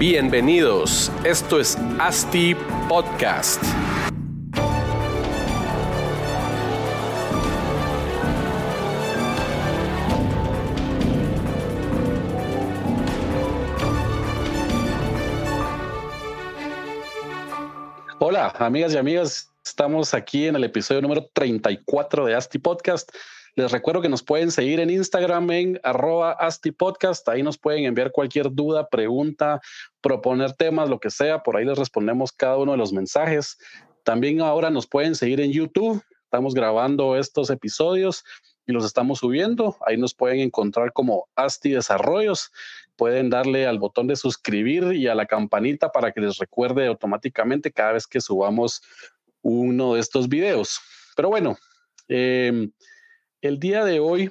Bienvenidos, esto es ASTI Podcast. Hola, amigas y amigas, estamos aquí en el episodio número 34 de ASTI Podcast. Les recuerdo que nos pueden seguir en Instagram en arroba Asti Podcast. Ahí nos pueden enviar cualquier duda, pregunta, proponer temas, lo que sea. Por ahí les respondemos cada uno de los mensajes. También ahora nos pueden seguir en YouTube. Estamos grabando estos episodios y los estamos subiendo. Ahí nos pueden encontrar como Asti Desarrollos. Pueden darle al botón de suscribir y a la campanita para que les recuerde automáticamente cada vez que subamos uno de estos videos. Pero bueno, eh, el día de hoy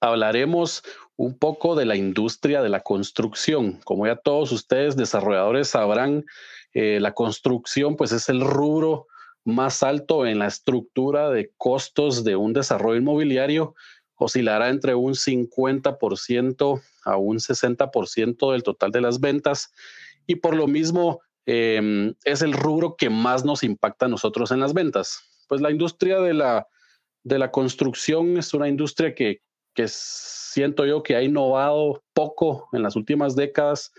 hablaremos un poco de la industria de la construcción. Como ya todos ustedes desarrolladores sabrán, eh, la construcción pues es el rubro más alto en la estructura de costos de un desarrollo inmobiliario. Oscilará entre un 50% a un 60% del total de las ventas y por lo mismo em, es el rubro que más nos impacta a nosotros en las ventas. Pues la industria de la de la construcción es una industria que, siento yo que ha innovado poco en las últimas décadas.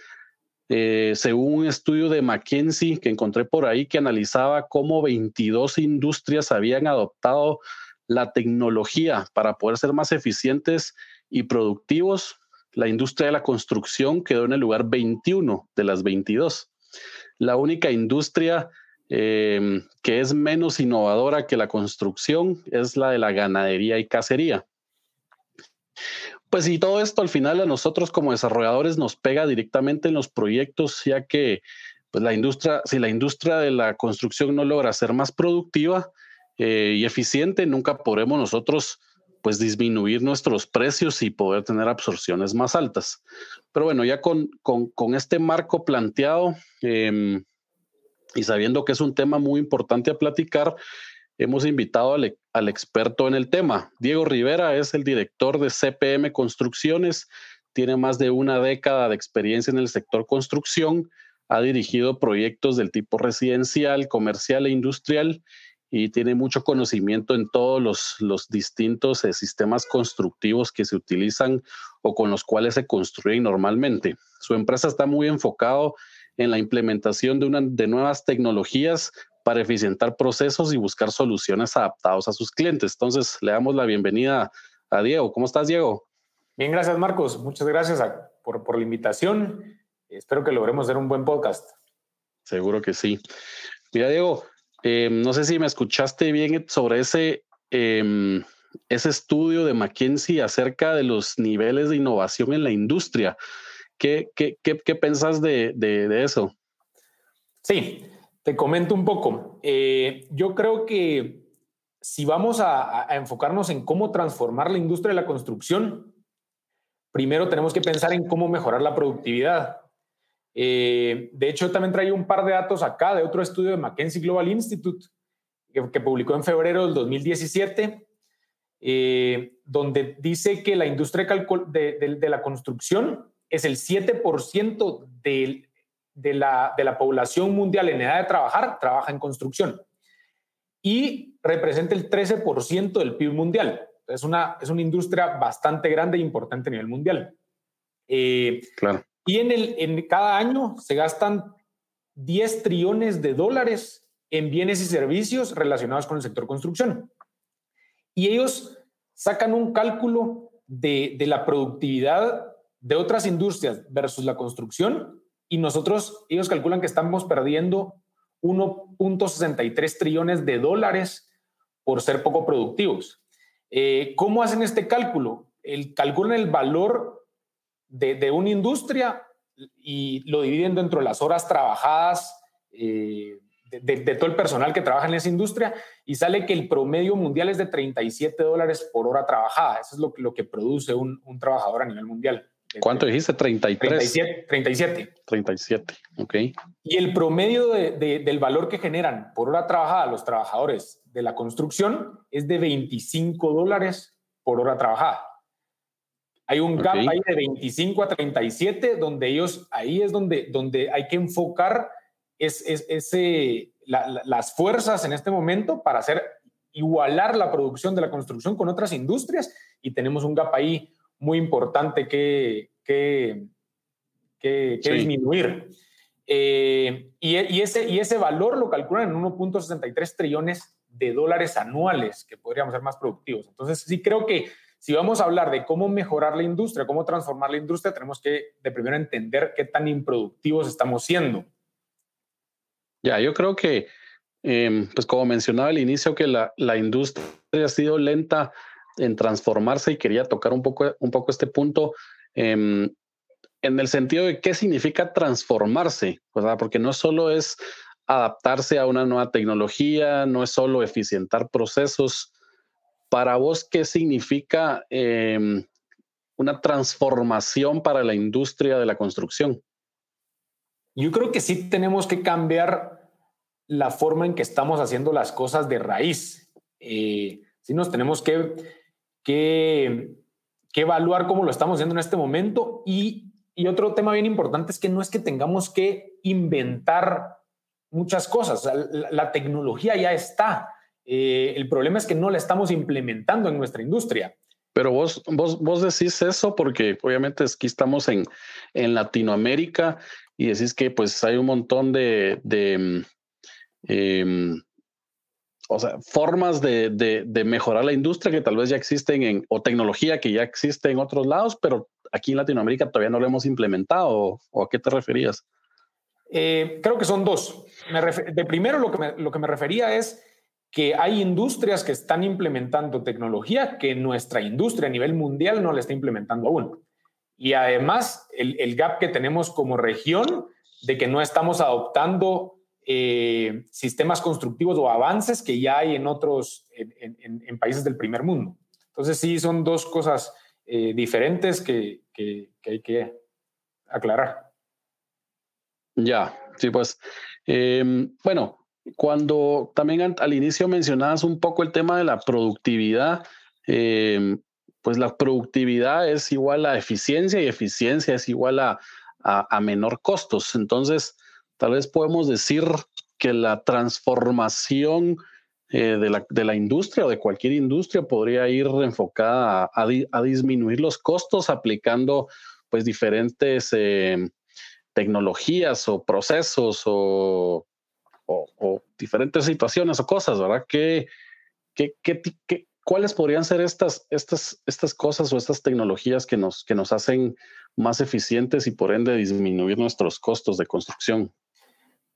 Eh, según un estudio de McKinsey que encontré por ahí que analizaba cómo 22 industrias habían adoptado la tecnología para poder ser más eficientes y productivos, la industria de la construcción quedó en el lugar 21 de las 22. La única industria Em, que es menos innovadora que la construcción, es la de la ganadería y cacería. Pues y todo esto al final a nosotros como desarrolladores nos pega directamente en los proyectos, ya que pues la industria, si la industria de la construcción no logra ser más productiva eh, y eficiente, nunca podremos nosotros pues disminuir nuestros precios y poder tener absorciones más altas. Pero bueno, ya con, con, este marco planteado, eh, y sabiendo que es un tema muy importante a platicar, hemos invitado al, experto en el tema. Diego Rivera es el director de CPM Construcciones, tiene más de una década de experiencia en el sector construcción, ha dirigido proyectos del tipo residencial, comercial e industrial y tiene mucho conocimiento en todos los, los distintos eh, sistemas constructivos que se utilizan o con los cuales se construyen normalmente. Su empresa está muy enfocado en la implementación de, una, de nuevas tecnologías para eficientar procesos y buscar soluciones adaptadas a sus clientes. Entonces, le damos la bienvenida a Diego. ¿Cómo estás, Diego? Bien, gracias, Marcos. Muchas gracias por, por, la invitación. Espero que logremos hacer un buen podcast. Seguro que sí. Mira, Diego, em, no sé si me escuchaste bien sobre ese, em, ese estudio de McKinsey acerca de los niveles de innovación en la industria. ¿Qué, qué, qué, pensás de, de, eso? Sí, te comento un poco. Eh, yo creo que si vamos a, enfocarnos en cómo transformar la industria de la construcción, primero tenemos que pensar en cómo mejorar la productividad. Eh, de hecho, también traigo un par de datos acá de otro estudio de McKinsey Global Institute que, publicó en febrero del 2017, eh, donde dice que la industria de, de la construcción es el 7% de, de, la, de la población mundial en edad de trabajar, trabaja en construcción. Y representa el 13% del PIB mundial. Es una, es una industria bastante grande e importante a nivel mundial. Eh, claro. Y en, el, en cada año se gastan 10 trillones de dólares en bienes y servicios relacionados con el sector construcción. Y ellos sacan un cálculo de, de la productividad de otras industrias versus la construcción y nosotros, ellos calculan que estamos perdiendo 1.63 trillones de dólares por ser poco productivos. Eh, ¿Cómo hacen este cálculo? El, calculan el valor de, una industria y lo dividen dentro de las horas trabajadas eh, de, todo el personal que trabaja en esa industria y sale que el promedio mundial es de 37 dólares por hora trabajada. Eso es lo, lo que produce un trabajador a nivel mundial. ¿Cuánto dijiste? 33. 37. 37. 37, ok. Y el promedio del valor que generan por hora trabajada los trabajadores de la construcción es de 25 dólares por hora trabajada. Hay un gap ahí de 25 a 37, donde ellos, ahí es donde, donde hay que enfocar es, ese, las fuerzas en este momento para hacer igualar la producción de la construcción con otras industrias y tenemos un gap ahí muy importante que, que, que, disminuir. Eh, y, y, ese, y ese valor lo calculan en 1.63 trillones de dólares anuales, que podríamos ser más productivos. Entonces, sí creo que si vamos a hablar de cómo mejorar la industria, cómo transformar la industria, tenemos que de primero entender qué tan improductivos estamos siendo. Ya, yo creo que, em, pues como mencionaba al inicio, que la, la, industria ha sido lenta en transformarse y quería tocar un poco, un poco este punto em, en el sentido de qué significa transformarse, ¿verdad? Porque no solo es adaptarse a una nueva tecnología, no es solo eficientar procesos. Para vos, ¿qué significa em, una transformación para la industria de la construcción? Yo creo que sí tenemos que cambiar la forma en que estamos haciendo las cosas de raíz. Eh, sí nos tenemos que, que, evaluar cómo lo estamos haciendo en este momento. Y, y, otro tema bien importante es que no es que tengamos que inventar muchas cosas. La, tecnología ya está. Eh, el problema es que no la estamos implementando en nuestra industria. Pero vos, vos, vos decís eso porque obviamente aquí estamos en, en Latinoamérica y decís que pues hay un montón de, de em, o sea, formas de, de, mejorar la industria que tal vez ya existen en, o tecnología que ya existe en otros lados, pero aquí en Latinoamérica todavía no lo hemos implementado. ¿O a qué te referías? Eh, creo que son dos. de primero, lo que, me, lo que me refería es que hay industrias que están implementando tecnología que nuestra industria a nivel mundial no la está implementando aún. Y además, el, gap que tenemos como región de que no estamos adoptando eh, sistemas constructivos o avances que ya hay en otros, en, países del primer mundo. Entonces, sí, son dos cosas eh, diferentes que, hay que aclarar. Ya, sí, pues, em, bueno, cuando también al inicio mencionabas un poco el tema de la productividad, em, pues la productividad es igual a eficiencia y eficiencia es igual a, a, menor costos. Entonces, tal vez podemos decir que la transformación eh, de, la, de, la, industria o de cualquier industria podría ir enfocada a, disminuir los costos aplicando pues diferentes eh, tecnologías o procesos o, o, diferentes situaciones o cosas, ¿verdad? ¿Qué, qué, qué, qué ¿Cuáles podrían ser estas, estas, estas cosas o estas tecnologías que nos, que nos hacen más eficientes y por ende disminuir nuestros costos de construcción?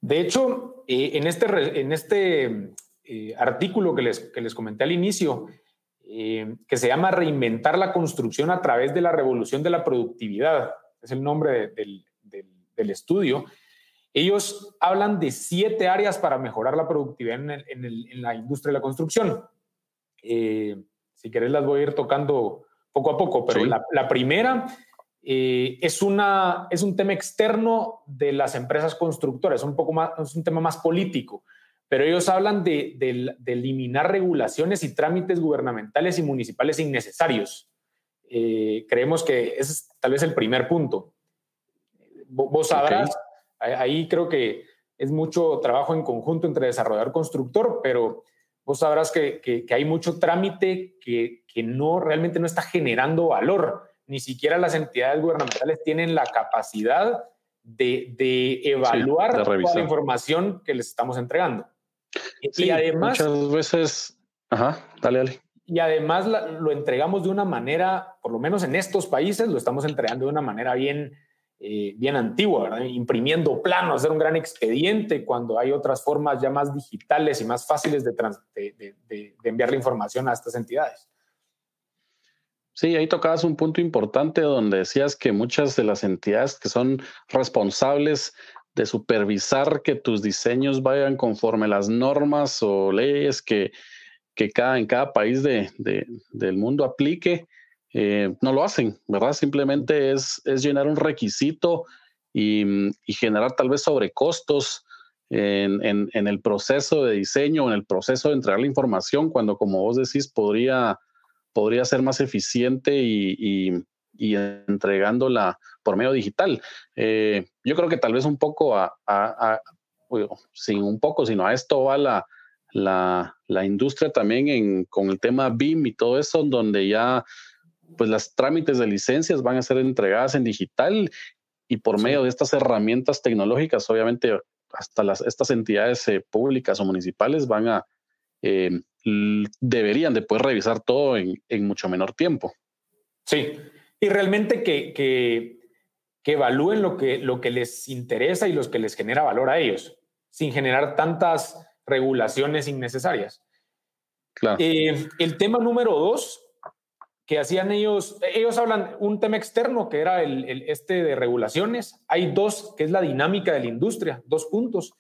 De hecho, eh, en este, en este eh, artículo que les, que les comenté al inicio, eh, que se llama Reinventar la construcción a través de la revolución de la productividad, es el nombre del, del, estudio, ellos hablan de siete áreas para mejorar la productividad en, en la industria de la construcción. Si querés las voy a ir tocando poco a poco, pero la, primera eh, es, una, es un tema externo de las empresas constructoras, un poco más, es un tema más político, pero ellos hablan de, eliminar regulaciones y trámites gubernamentales y municipales innecesarios. Eh, creemos que ese es tal vez el primer punto. Vos sabrás, ahí creo que es mucho trabajo en conjunto entre desarrollador constructor, pero vos sabrás que, hay mucho trámite que, no realmente no está generando valor. Ni siquiera las entidades gubernamentales tienen la capacidad de, evaluar la información que les estamos entregando. y además... Muchas veces... Ajá, dale, dale. Y además lo entregamos de una manera, por lo menos en estos países, lo estamos entregando de una manera bien eh, bien antigua, ¿verdad? imprimiendo planos, hacer un gran expediente cuando hay otras formas ya más digitales y más fáciles de, de, enviar la información a estas entidades. Sí, ahí tocabas un punto importante donde decías que muchas de las entidades que son responsables de supervisar que tus diseños vayan conforme las normas o leyes que, que cada, en cada país de, del mundo aplique, eh, no lo hacen, ¿verdad? Simplemente es, es llenar un requisito y, generar tal vez sobrecostos en, en, el proceso de diseño, en el proceso de entregar la información, cuando como vos decís podría, podría ser más eficiente y, y entregándola por medio digital. Eh, yo creo que tal vez un poco a, sin un poco, sino a esto va la, la, industria también en, con el tema BIM y todo eso, donde ya pues las trámites de licencias van a ser entregadas en digital y por medio de estas herramientas tecnológicas, obviamente hasta las, estas entidades eh, públicas o municipales van a, eh, deberían de poder revisar todo en, en mucho menor tiempo. Sí, y realmente que, que, evalúen lo que, lo que les interesa y los que les genera valor a ellos, sin generar tantas regulaciones innecesarias. Claro. Eh, el tema número dos que hacían ellos, ellos hablan un tema externo que era el, este de regulaciones. Hay dos, que es la dinámica de la industria, dos puntos.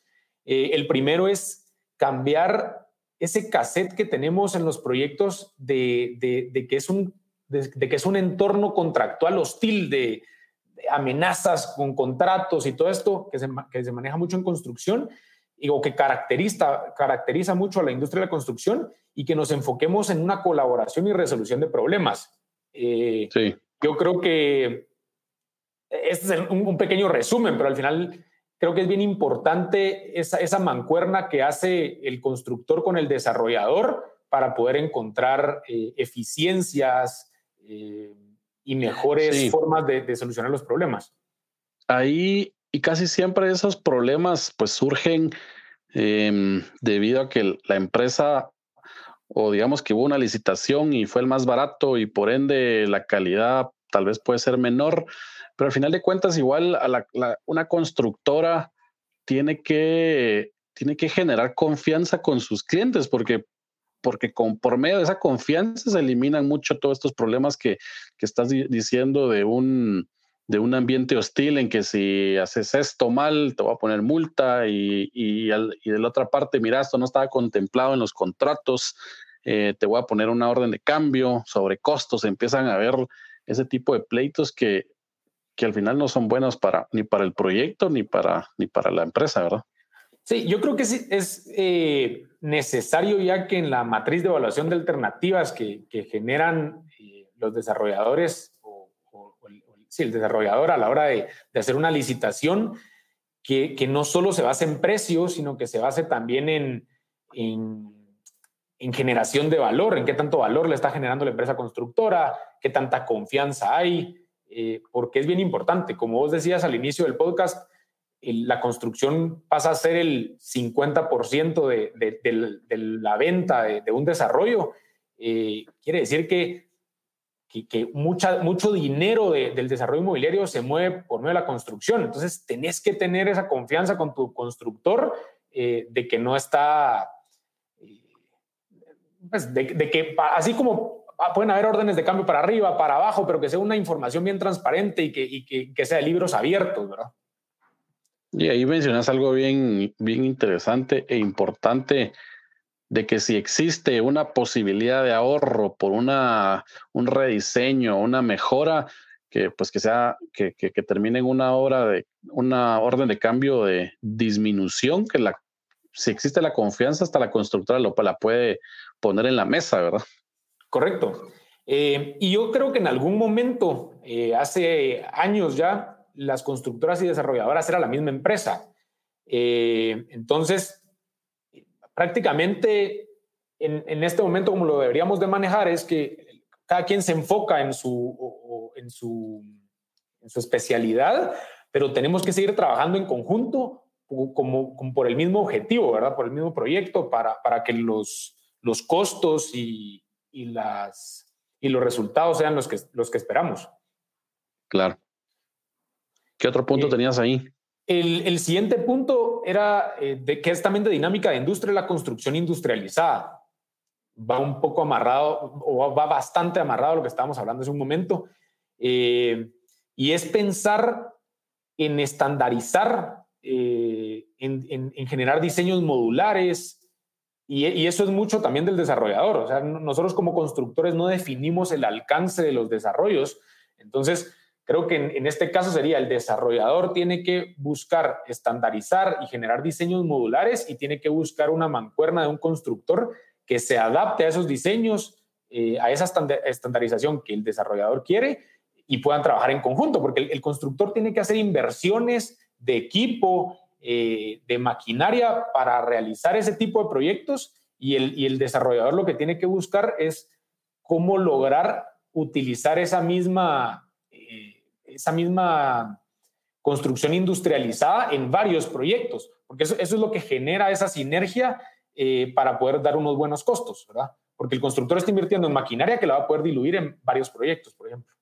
Eh, el primero es cambiar ese cassette que tenemos en los proyectos de, de que es un de, que es un entorno contractual hostil de, amenazas con contratos y todo esto que se, que se maneja mucho en construcción y, o que caracteriza, caracteriza mucho a la industria de la construcción y que nos enfoquemos en una colaboración y resolución de problemas. Eh, sí. Yo creo que este es un, un, pequeño resumen, pero al final creo que es bien importante esa, esa mancuerna que hace el constructor con el desarrollador para poder encontrar eh, eficiencias, eh, y mejores formas de, solucionar los problemas. Ahí, y casi siempre esos problemas pues surgen em, debido a que la empresa o digamos que hubo una licitación y fue el más barato y por ende la calidad tal vez puede ser menor, pero al final de cuentas igual a una constructora tiene que, tiene que generar confianza con sus clientes porque porque con, por medio de esa confianza se eliminan mucho todos estos problemas que, que estás diciendo de un, de un ambiente hostil en que si haces esto mal, te voy a poner multa y, y, de la otra parte, mira, esto no estaba contemplado en los contratos, eh, te voy a poner una orden de cambio sobre costos, empiezan a haber ese tipo de pleitos que, que al final no son buenos para, ni para el proyecto ni para, ni para la empresa, ¿verdad? Sí, yo creo que sí, es eh, necesario ya que en la matriz de evaluación de alternativas que, generan eh, los desarrolladores o, el, sí, el desarrollador a la hora de, hacer una licitación, que, no solo se base en precios, sino que se base también en, en, generación de valor, en qué tanto valor le está generando la empresa constructora, qué tanta confianza hay, eh, porque es bien importante. Como vos decías al inicio del podcast, la construcción pasa a ser el 50% de, la venta de, un desarrollo, eh, quiere decir que, que, mucha, mucho dinero del desarrollo inmobiliario se mueve por medio de la construcción. Entonces, tenés que tener esa confianza con tu constructor eh, de que no está, pues, de, que así como pueden haber órdenes de cambio para arriba, para abajo, pero que sea una información bien transparente y que, que, que sea de libros abiertos, ¿verdad? Y ahí mencionas algo bien, bien interesante e importante de que si existe una posibilidad de ahorro por una, un rediseño, una mejora, que pues que sea, que, que, termine en una hora de una orden de cambio de disminución, que la, si existe la confianza, hasta la constructora lo, la puede poner en la mesa, ¿verdad? Correcto. Eh, y yo creo que en algún momento, eh, hace años ya, las constructoras y desarrolladoras era la misma empresa. Eh, entonces, prácticamente en, este momento, como lo deberíamos de manejar, es que cada quien se enfoca en su, en su, en su especialidad, pero tenemos que seguir trabajando en conjunto como, por el mismo objetivo, ¿verdad? Por el mismo proyecto, para, para que los, los costos y, y, las, y los resultados sean los que, los que esperamos. Claro. ¿Qué otro punto eh, tenías ahí? El, siguiente punto era eh, de, que es también de dinámica de industria, la construcción industrializada. Va un poco amarrado, o va bastante amarrado a lo que estábamos hablando hace un momento. Eh, y es pensar en estandarizar, en, generar diseños modulares, y, eso es mucho también del desarrollador. O sea, nosotros como constructores no definimos el alcance de los desarrollos. Entonces, Creo que en, este caso sería el desarrollador tiene que buscar estandarizar y generar diseños modulares y tiene que buscar una mancuerna de un constructor que se adapte a esos diseños, eh, a esa estandarización que el desarrollador quiere y puedan trabajar en conjunto, porque el, constructor tiene que hacer inversiones de equipo, eh, de maquinaria para realizar ese tipo de proyectos y el, y el desarrollador lo que tiene que buscar es cómo lograr utilizar esa misma, eh, esa misma construcción industrializada en varios proyectos, porque eso, es lo que genera esa sinergia eh, para poder dar unos buenos costos, ¿verdad? Porque el constructor está invirtiendo en maquinaria que la va a poder diluir en varios proyectos, por ejemplo.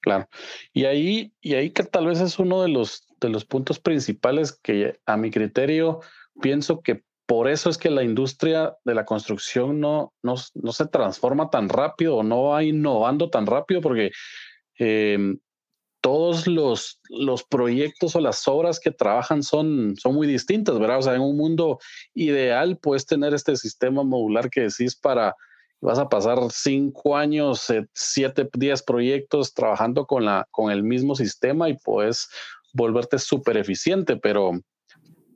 Claro. Y ahí, y ahí que tal vez es uno de los, de los puntos principales que a mi criterio pienso que por eso es que la industria de la construcción no, no, no se transforma tan rápido o no va innovando tan rápido porque em, todos los, los proyectos o las obras que trabajan son, son muy distintas, ¿verdad? O sea, en un mundo ideal puedes tener este sistema modular que decís para, vas a pasar cinco años, eh, siete, diez proyectos trabajando con, la, con el mismo sistema y puedes volverte súper eficiente, pero,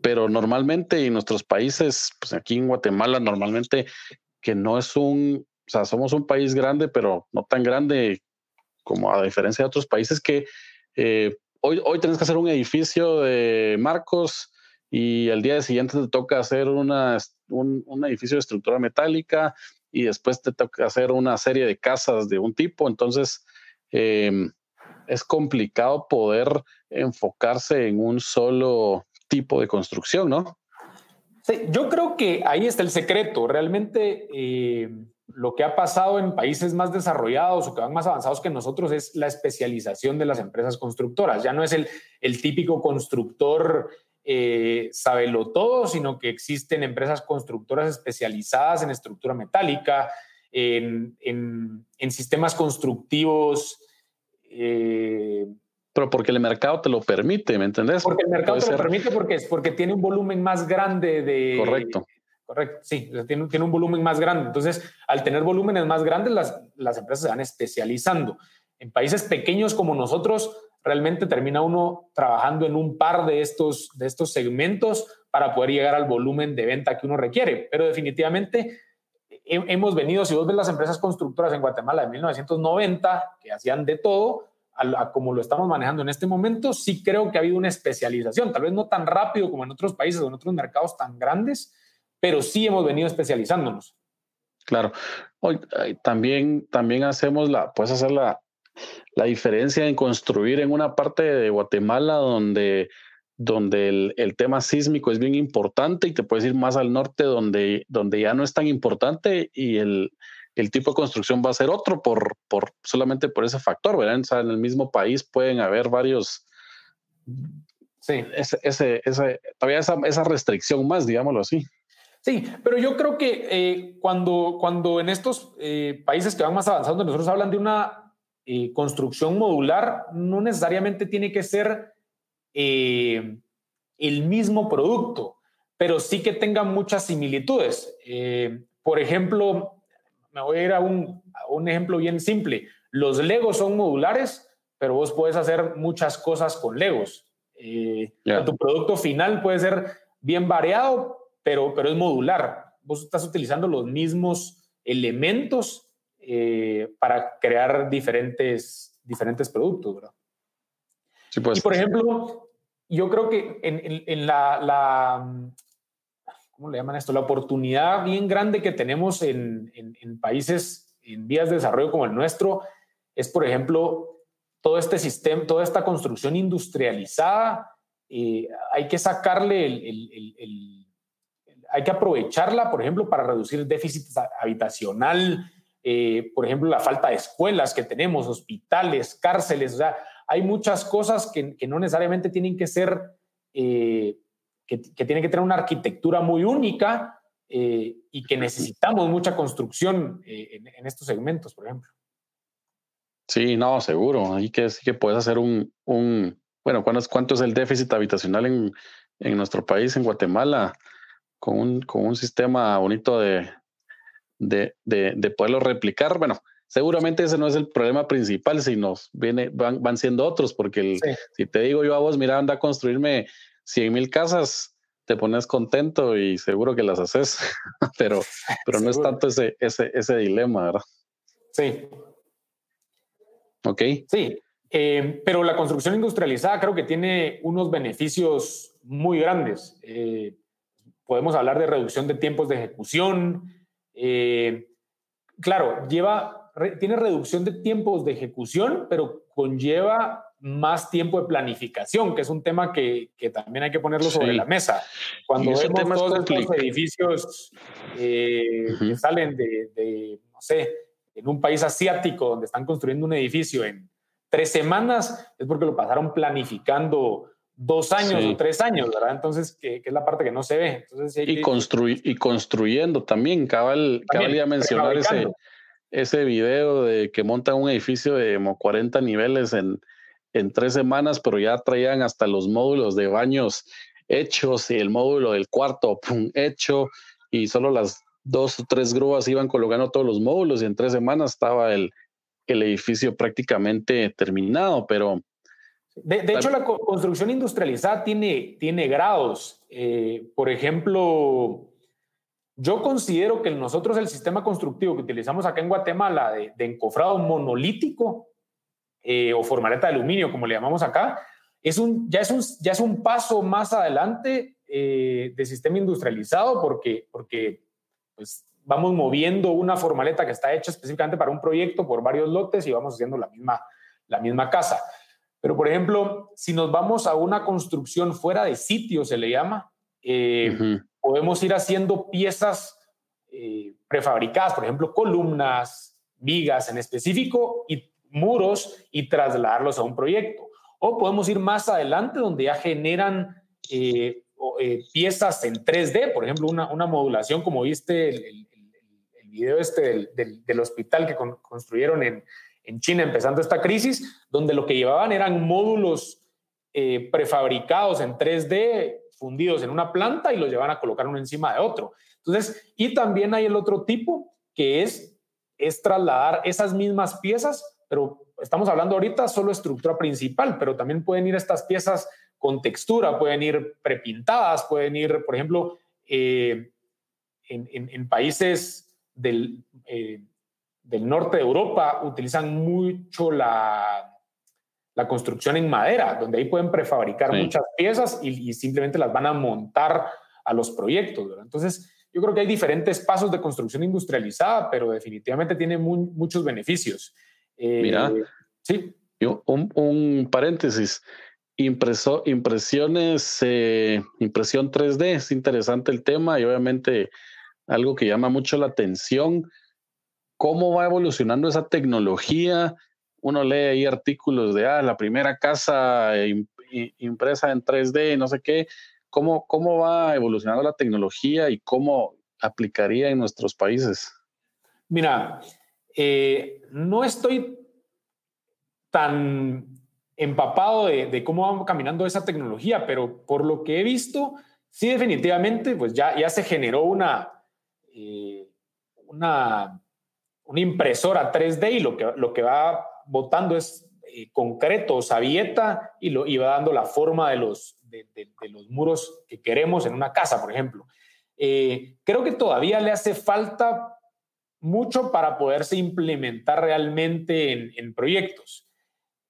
pero normalmente en nuestros países, pues aquí en Guatemala, normalmente que no es un, o sea, somos un país grande, pero no tan grande como a diferencia de otros países que eh, hoy, hoy tienes que hacer un edificio de marcos y el día siguiente te toca hacer una, un, edificio de estructura metálica y después te toca hacer una serie de casas de un tipo. Entonces, em, es complicado poder enfocarse en un solo tipo de construcción, ¿no? Yo creo que ahí está el secreto. Realmente eh, lo que ha pasado en países más desarrollados o que van más avanzados que nosotros es la especialización de las empresas constructoras. Ya no es el, el típico constructor eh, sabelo todo, sino que existen empresas constructoras especializadas en estructura metálica, en, en, sistemas constructivos. Eh, pero porque el mercado te lo permite, ¿me entendés? Porque el mercado te lo permite porque, porque tiene un volumen más grande de, Correcto Correcto, sí, tiene, tiene, un volumen más grande. Entonces, al tener volúmenes más grandes, las, las empresas se van especializando. En países pequeños como nosotros, realmente termina uno trabajando en un par de estos, de estos segmentos para poder llegar al volumen de venta que uno requiere. Pero definitivamente hemos venido, si vos ves las empresas constructoras en Guatemala de 1990, que hacían de todo, como lo estamos manejando en este momento, sí creo que ha habido una especialización, tal vez no tan rápido como en otros países o en otros mercados tan grandes, pero sí hemos venido especializándonos. Claro. Hoy también, también hacemos la, puedes hacer la, la diferencia en construir en una parte de Guatemala donde, donde el, el, tema sísmico es bien importante y te puedes ir más al norte donde, donde ya no es tan importante y el, el tipo de construcción va a ser otro por, por solamente por ese factor, ¿verdad? O sea, en el mismo país pueden haber varios. Sí. Ese, ese, ese, todavía esa, esa restricción más, digámoslo así. Sí, pero yo creo que eh, cuando, cuando en estos eh, países que van más avanzando, nosotros hablan de una eh, construcción modular, no necesariamente tiene que ser el mismo producto, pero sí que tenga muchas similitudes. por ejemplo, me voy a ir a un, un ejemplo bien simple. Los Legos son modulares, pero vos puedes hacer muchas cosas con Legos. Tu producto final puede ser bien variado, pero, pero es modular. Vos estás utilizando los mismos elementos eh, para crear diferentes, diferentes productos, ¿verdad? Sí, pues. Y por ejemplo, yo creo que en, en, la, la, ¿cómo le llaman esto? La oportunidad bien grande que tenemos en, en, países en vías de desarrollo como el nuestro es, por ejemplo, todo este sistema, toda esta construcción industrializada. Eh, hay que sacarle el, el hay que aprovecharla, por ejemplo, para reducir déficit habitacional, eh, por ejemplo, la falta de escuelas que tenemos, hospitales, cárceles, o sea, hay muchas cosas que, no necesariamente tienen que ser, eh, que, tienen que tener una arquitectura muy única eh, y que necesitamos mucha construcción en, estos segmentos, por ejemplo. Sí, no, seguro. Ahí que sí que puedes hacer un, un bueno, ¿cuánto es, ¿cuánto es el déficit habitacional en, en nuestro país, en Guatemala? con un, con un sistema bonito de, de, de, poderlo replicar. Bueno, seguramente ese no es el problema principal, sino viene, van, van siendo otros, porque si te digo yo a vos, mira, anda a construirme 100 mil casas, te pones contento y seguro que las haces, pero, pero no es tanto ese, ese, ese dilema, ¿verdad? Sí. Ok. Sí. Eh, pero la construcción industrializada creo que tiene unos beneficios muy grandes. Eh, podemos hablar de reducción de tiempos de ejecución. Eh, claro, lleva, tiene reducción de tiempos de ejecución, pero conlleva más tiempo de planificación, que es un tema que, que también hay que ponerlo sobre la mesa. Cuando vemos todos estos edificios que salen de, de, no sé, en un país asiático donde están construyendo un edificio en tres semanas, es porque lo pasaron planificando dos años o tres años, ¿verdad? Entonces, que, es la parte que no se ve. Entonces, y, y construyendo también, cabal, cabal iba a mencionar ese, ese video de que montan un edificio de como 40 niveles en, en tres semanas, pero ya traían hasta los módulos de baños hechos y el módulo del cuarto hecho y solo las dos o tres grúas iban colocando todos los módulos y en tres semanas estaba el, el edificio prácticamente terminado, pero... De, hecho, la construcción industrializada tiene, tiene grados. Eh, por ejemplo, yo considero que nosotros el sistema constructivo que utilizamos acá en Guatemala de, encofrado monolítico eh, o formaleta de aluminio, como le llamamos acá, es un, ya, es un, ya es un paso más adelante eh, de sistema industrializado porque, porque pues, vamos moviendo una formaleta que está hecha específicamente para un proyecto por varios lotes y vamos haciendo la misma, la misma casa. Pero, por ejemplo, si nos vamos a una construcción fuera de sitio, se le llama, eh, podemos ir haciendo piezas eh, prefabricadas, por ejemplo, columnas, vigas en específico y muros y trasladarlos a un proyecto. O podemos ir más adelante donde ya generan eh, piezas en 3D, por ejemplo, una, una modulación como viste el, video este del, hospital que construyeron en, China empezando esta crisis, donde lo que llevaban eran módulos eh, prefabricados en 3D, fundidos en una planta y los llevan a colocar uno encima de otro. Entonces, y también hay el otro tipo que es, es trasladar esas mismas piezas, pero estamos hablando ahorita solo estructura principal, pero también pueden ir estas piezas con textura, pueden ir prepintadas, pueden ir, por ejemplo, eh, en, en, países del, eh, del norte de Europa utilizan mucho la, la, construcción en madera, donde ahí pueden prefabricar muchas piezas y, simplemente las van a montar a los proyectos. Entonces, yo creo que hay diferentes pasos de construcción industrializada, pero definitivamente tiene muchos beneficios. Eh, Mira, sí. Un, un paréntesis. Impreso, impresiones, eh, impresión 3D, es interesante el tema y obviamente algo que llama mucho la atención, cómo va evolucionando esa tecnología. Uno lee ahí artículos de, ah, la primera casa impresa en 3D, no sé qué. ¿Cómo, ¿Cómo va evolucionando la tecnología y cómo aplicaría en nuestros países? Mira, eh, no estoy tan empapado de, cómo va caminando esa tecnología, pero por lo que he visto, sí definitivamente, pues ya, ya se generó una, eh, una, una, impresora 3D y lo que, lo que va botando es eh, concreto, sabieta y, lo, y va dando la forma de los, de, los muros que queremos en una casa, por ejemplo. Eh, creo que todavía le hace falta mucho para poderse implementar realmente en, en proyectos.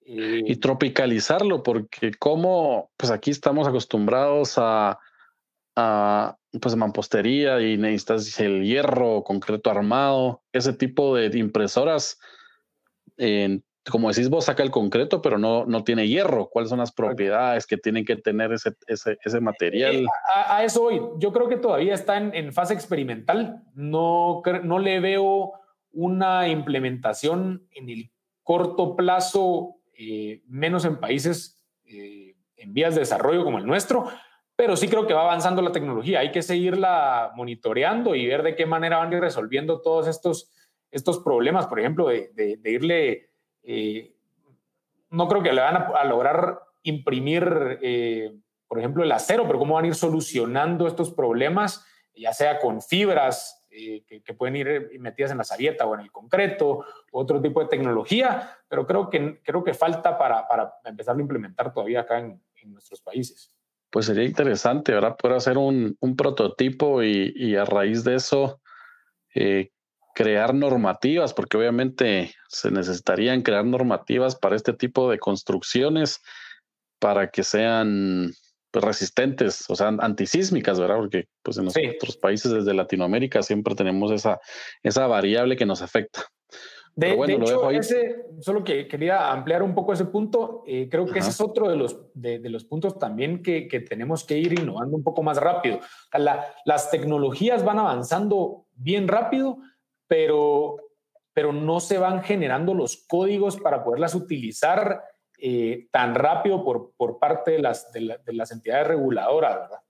y tropicalizarlo, porque como, pues aquí estamos acostumbrados a, pues mampostería y necesitas el hierro, concreto armado, ese tipo de impresoras. Como decís vos, saca el concreto, pero no, no tiene hierro. ¿Cuáles son las propiedades que tienen que tener ese, ese, ese material? Eh, a, eso hoy, yo creo que todavía está en, fase experimental. No, no le veo una implementación en el corto plazo, eh, menos en países eh, en vías de desarrollo como el nuestro, pero sí creo que va avanzando la tecnología. Hay que seguirla monitoreando y ver de qué manera van a ir resolviendo todos estos, estos problemas, por ejemplo, de, irle, eh, no creo que le van a, lograr imprimir, eh, por ejemplo, el acero, pero cómo van a ir solucionando estos problemas, ya sea con fibras eh, que, pueden ir metidas en la sabieta o en el concreto, otro tipo de tecnología, pero creo que, creo que falta para, para empezar a implementar todavía acá en nuestros países pues sería interesante, ¿verdad? Poder hacer un, prototipo y, a raíz de eso crear normativas, porque obviamente se necesitarían crear normativas para este tipo de construcciones para que sean pues, resistentes, o sea, antisísmicas, ¿verdad? Porque pues en otros países desde Latinoamérica siempre tenemos esa, esa variable que nos afecta. De, hecho, ese, solo que quería ampliar un poco ese punto, eh, creo que ese es otro de los, de, los puntos también que, que, tenemos que ir innovando un poco más rápido. las tecnologías van avanzando bien rápido, pero, pero no se van generando los códigos para poderlas utilizar eh, tan rápido por, por parte de las, de, las entidades reguladoras, ¿verdad?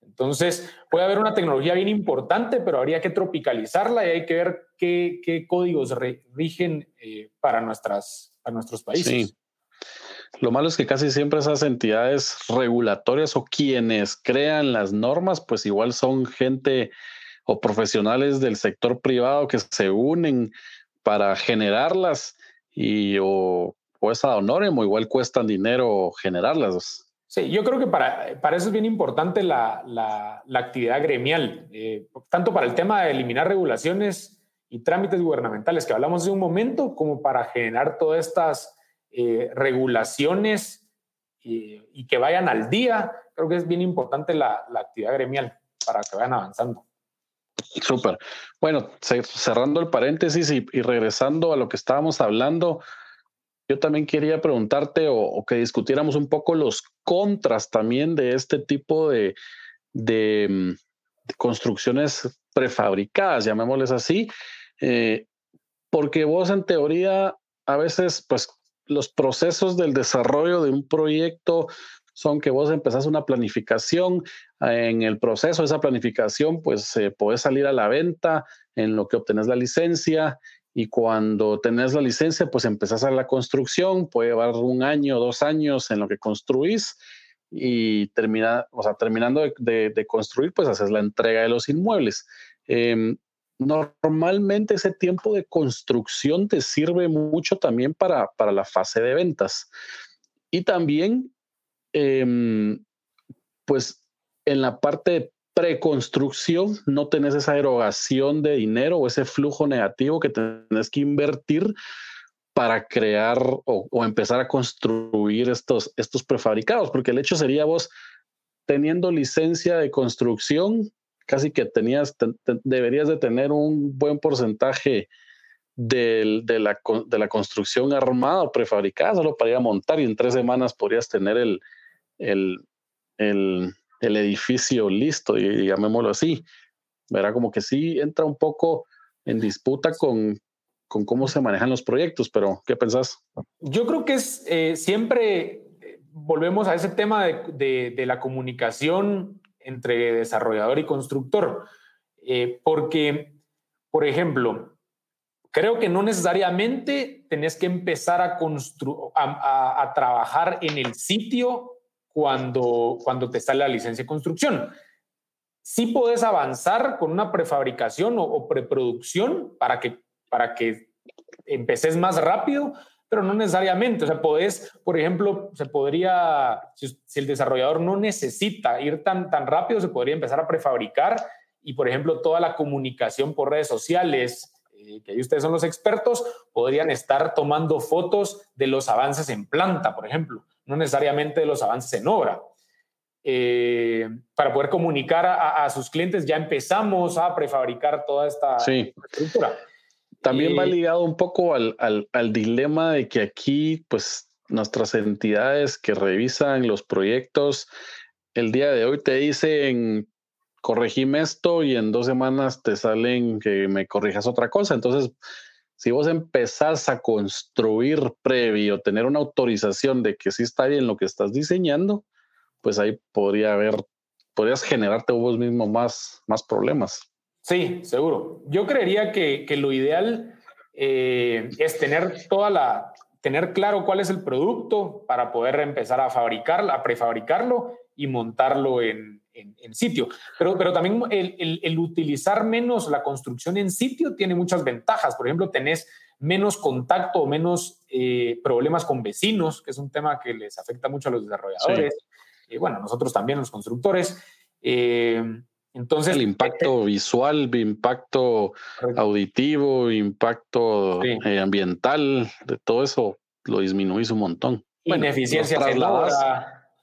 Entonces, puede haber una tecnología bien importante, pero habría que tropicalizarla y hay que ver qué, qué códigos rigen eh, para, nuestras, para nuestros países. Sí. Lo malo es que casi siempre esas entidades regulatorias o quienes crean las normas, pues igual son gente o profesionales del sector privado que se unen para generarlas y o, o es ad o igual cuestan dinero generarlas. Sí, yo creo que para, para eso es bien importante la, la, actividad gremial, eh, tanto para el tema de eliminar regulaciones y trámites gubernamentales que hablamos hace un momento, como para generar todas estas eh, regulaciones y, que vayan al día. Creo que es bien importante la, la actividad gremial para que vayan avanzando. Súper. Bueno, cerrando el paréntesis y, regresando a lo que estábamos hablando, yo también quería preguntarte o, que discutiéramos un poco los contras también de este tipo de, de, mm, construcciones prefabricadas, llamémosles así, eh, porque vos en teoría a veces, pues los procesos del desarrollo de un proyecto son que vos empezás una planificación, en el proceso de esa planificación, pues eh, podés salir a la venta en lo que obtenés la licencia y cuando tenés la licencia, pues empezás a la construcción, puede llevar un año, dos años en lo que construís y termina, o sea, terminando de, construir, pues haces la entrega de los inmuebles. Em, normalmente ese tiempo de construcción te sirve mucho también para, para la fase de ventas. Y también Em, pues en la parte de preconstrucción no tenés esa erogación de dinero o ese flujo negativo que tenés que invertir para crear o, empezar a construir estos, estos prefabricados, porque el hecho sería vos teniendo licencia de construcción, casi que tenías, deberías de tener un buen porcentaje de, la, de la construcción armada o prefabricada solo para ir a montar y en tres semanas podrías tener el, el, el, el edificio listo, y, llamémoslo así. Verá como que sí entra un poco en disputa con, con cómo se manejan los proyectos, pero ¿qué pensás? Yo creo que es eh, siempre eh, volvemos a ese tema de, de, la comunicación entre desarrollador y constructor, eh, porque, por ejemplo, creo que no necesariamente tenés que empezar a, a, a trabajar en el sitio cuando, cuando te sale la licencia de construcción. Sí puedes avanzar con una prefabricación o, preproducción para que, para que empeces más rápido, pero no necesariamente. O sea, podés, por ejemplo, se podría, si, el desarrollador no necesita ir tan, tan rápido, se podría empezar a prefabricar y, por ejemplo, toda la comunicación por redes sociales, eh, que ahí ustedes son los expertos, podrían estar tomando fotos de los avances en planta, por ejemplo no necesariamente de los avances en obra. Eh, para poder comunicar a, sus clientes, ya empezamos a prefabricar toda esta estructura. También va ligado un poco al, al, dilema de que aquí, pues, nuestras entidades que revisan los proyectos, el día de hoy te dicen, corregime esto y en dos semanas te salen que me corrijas otra cosa. Entonces, si vos empezás a construir previo, tener una autorización de que sí está bien lo que estás diseñando, pues ahí podría haber, podrías generarte vos mismo más, más problemas. Sí, seguro. Yo creería que, que lo ideal eh, es tener toda la, tener claro cuál es el producto para poder empezar a fabricarlo, a prefabricarlo y montarlo en, en, sitio. Pero, pero también el, el, utilizar menos la construcción en sitio tiene muchas ventajas. Por ejemplo, tenés menos contacto o menos eh, problemas con vecinos, que es un tema que les afecta mucho a los desarrolladores. y bueno, nosotros también, los constructores. Eh, Entonces, el impacto visual, impacto auditivo, impacto ambiental, de todo eso lo disminuís un montón. Ineficiencia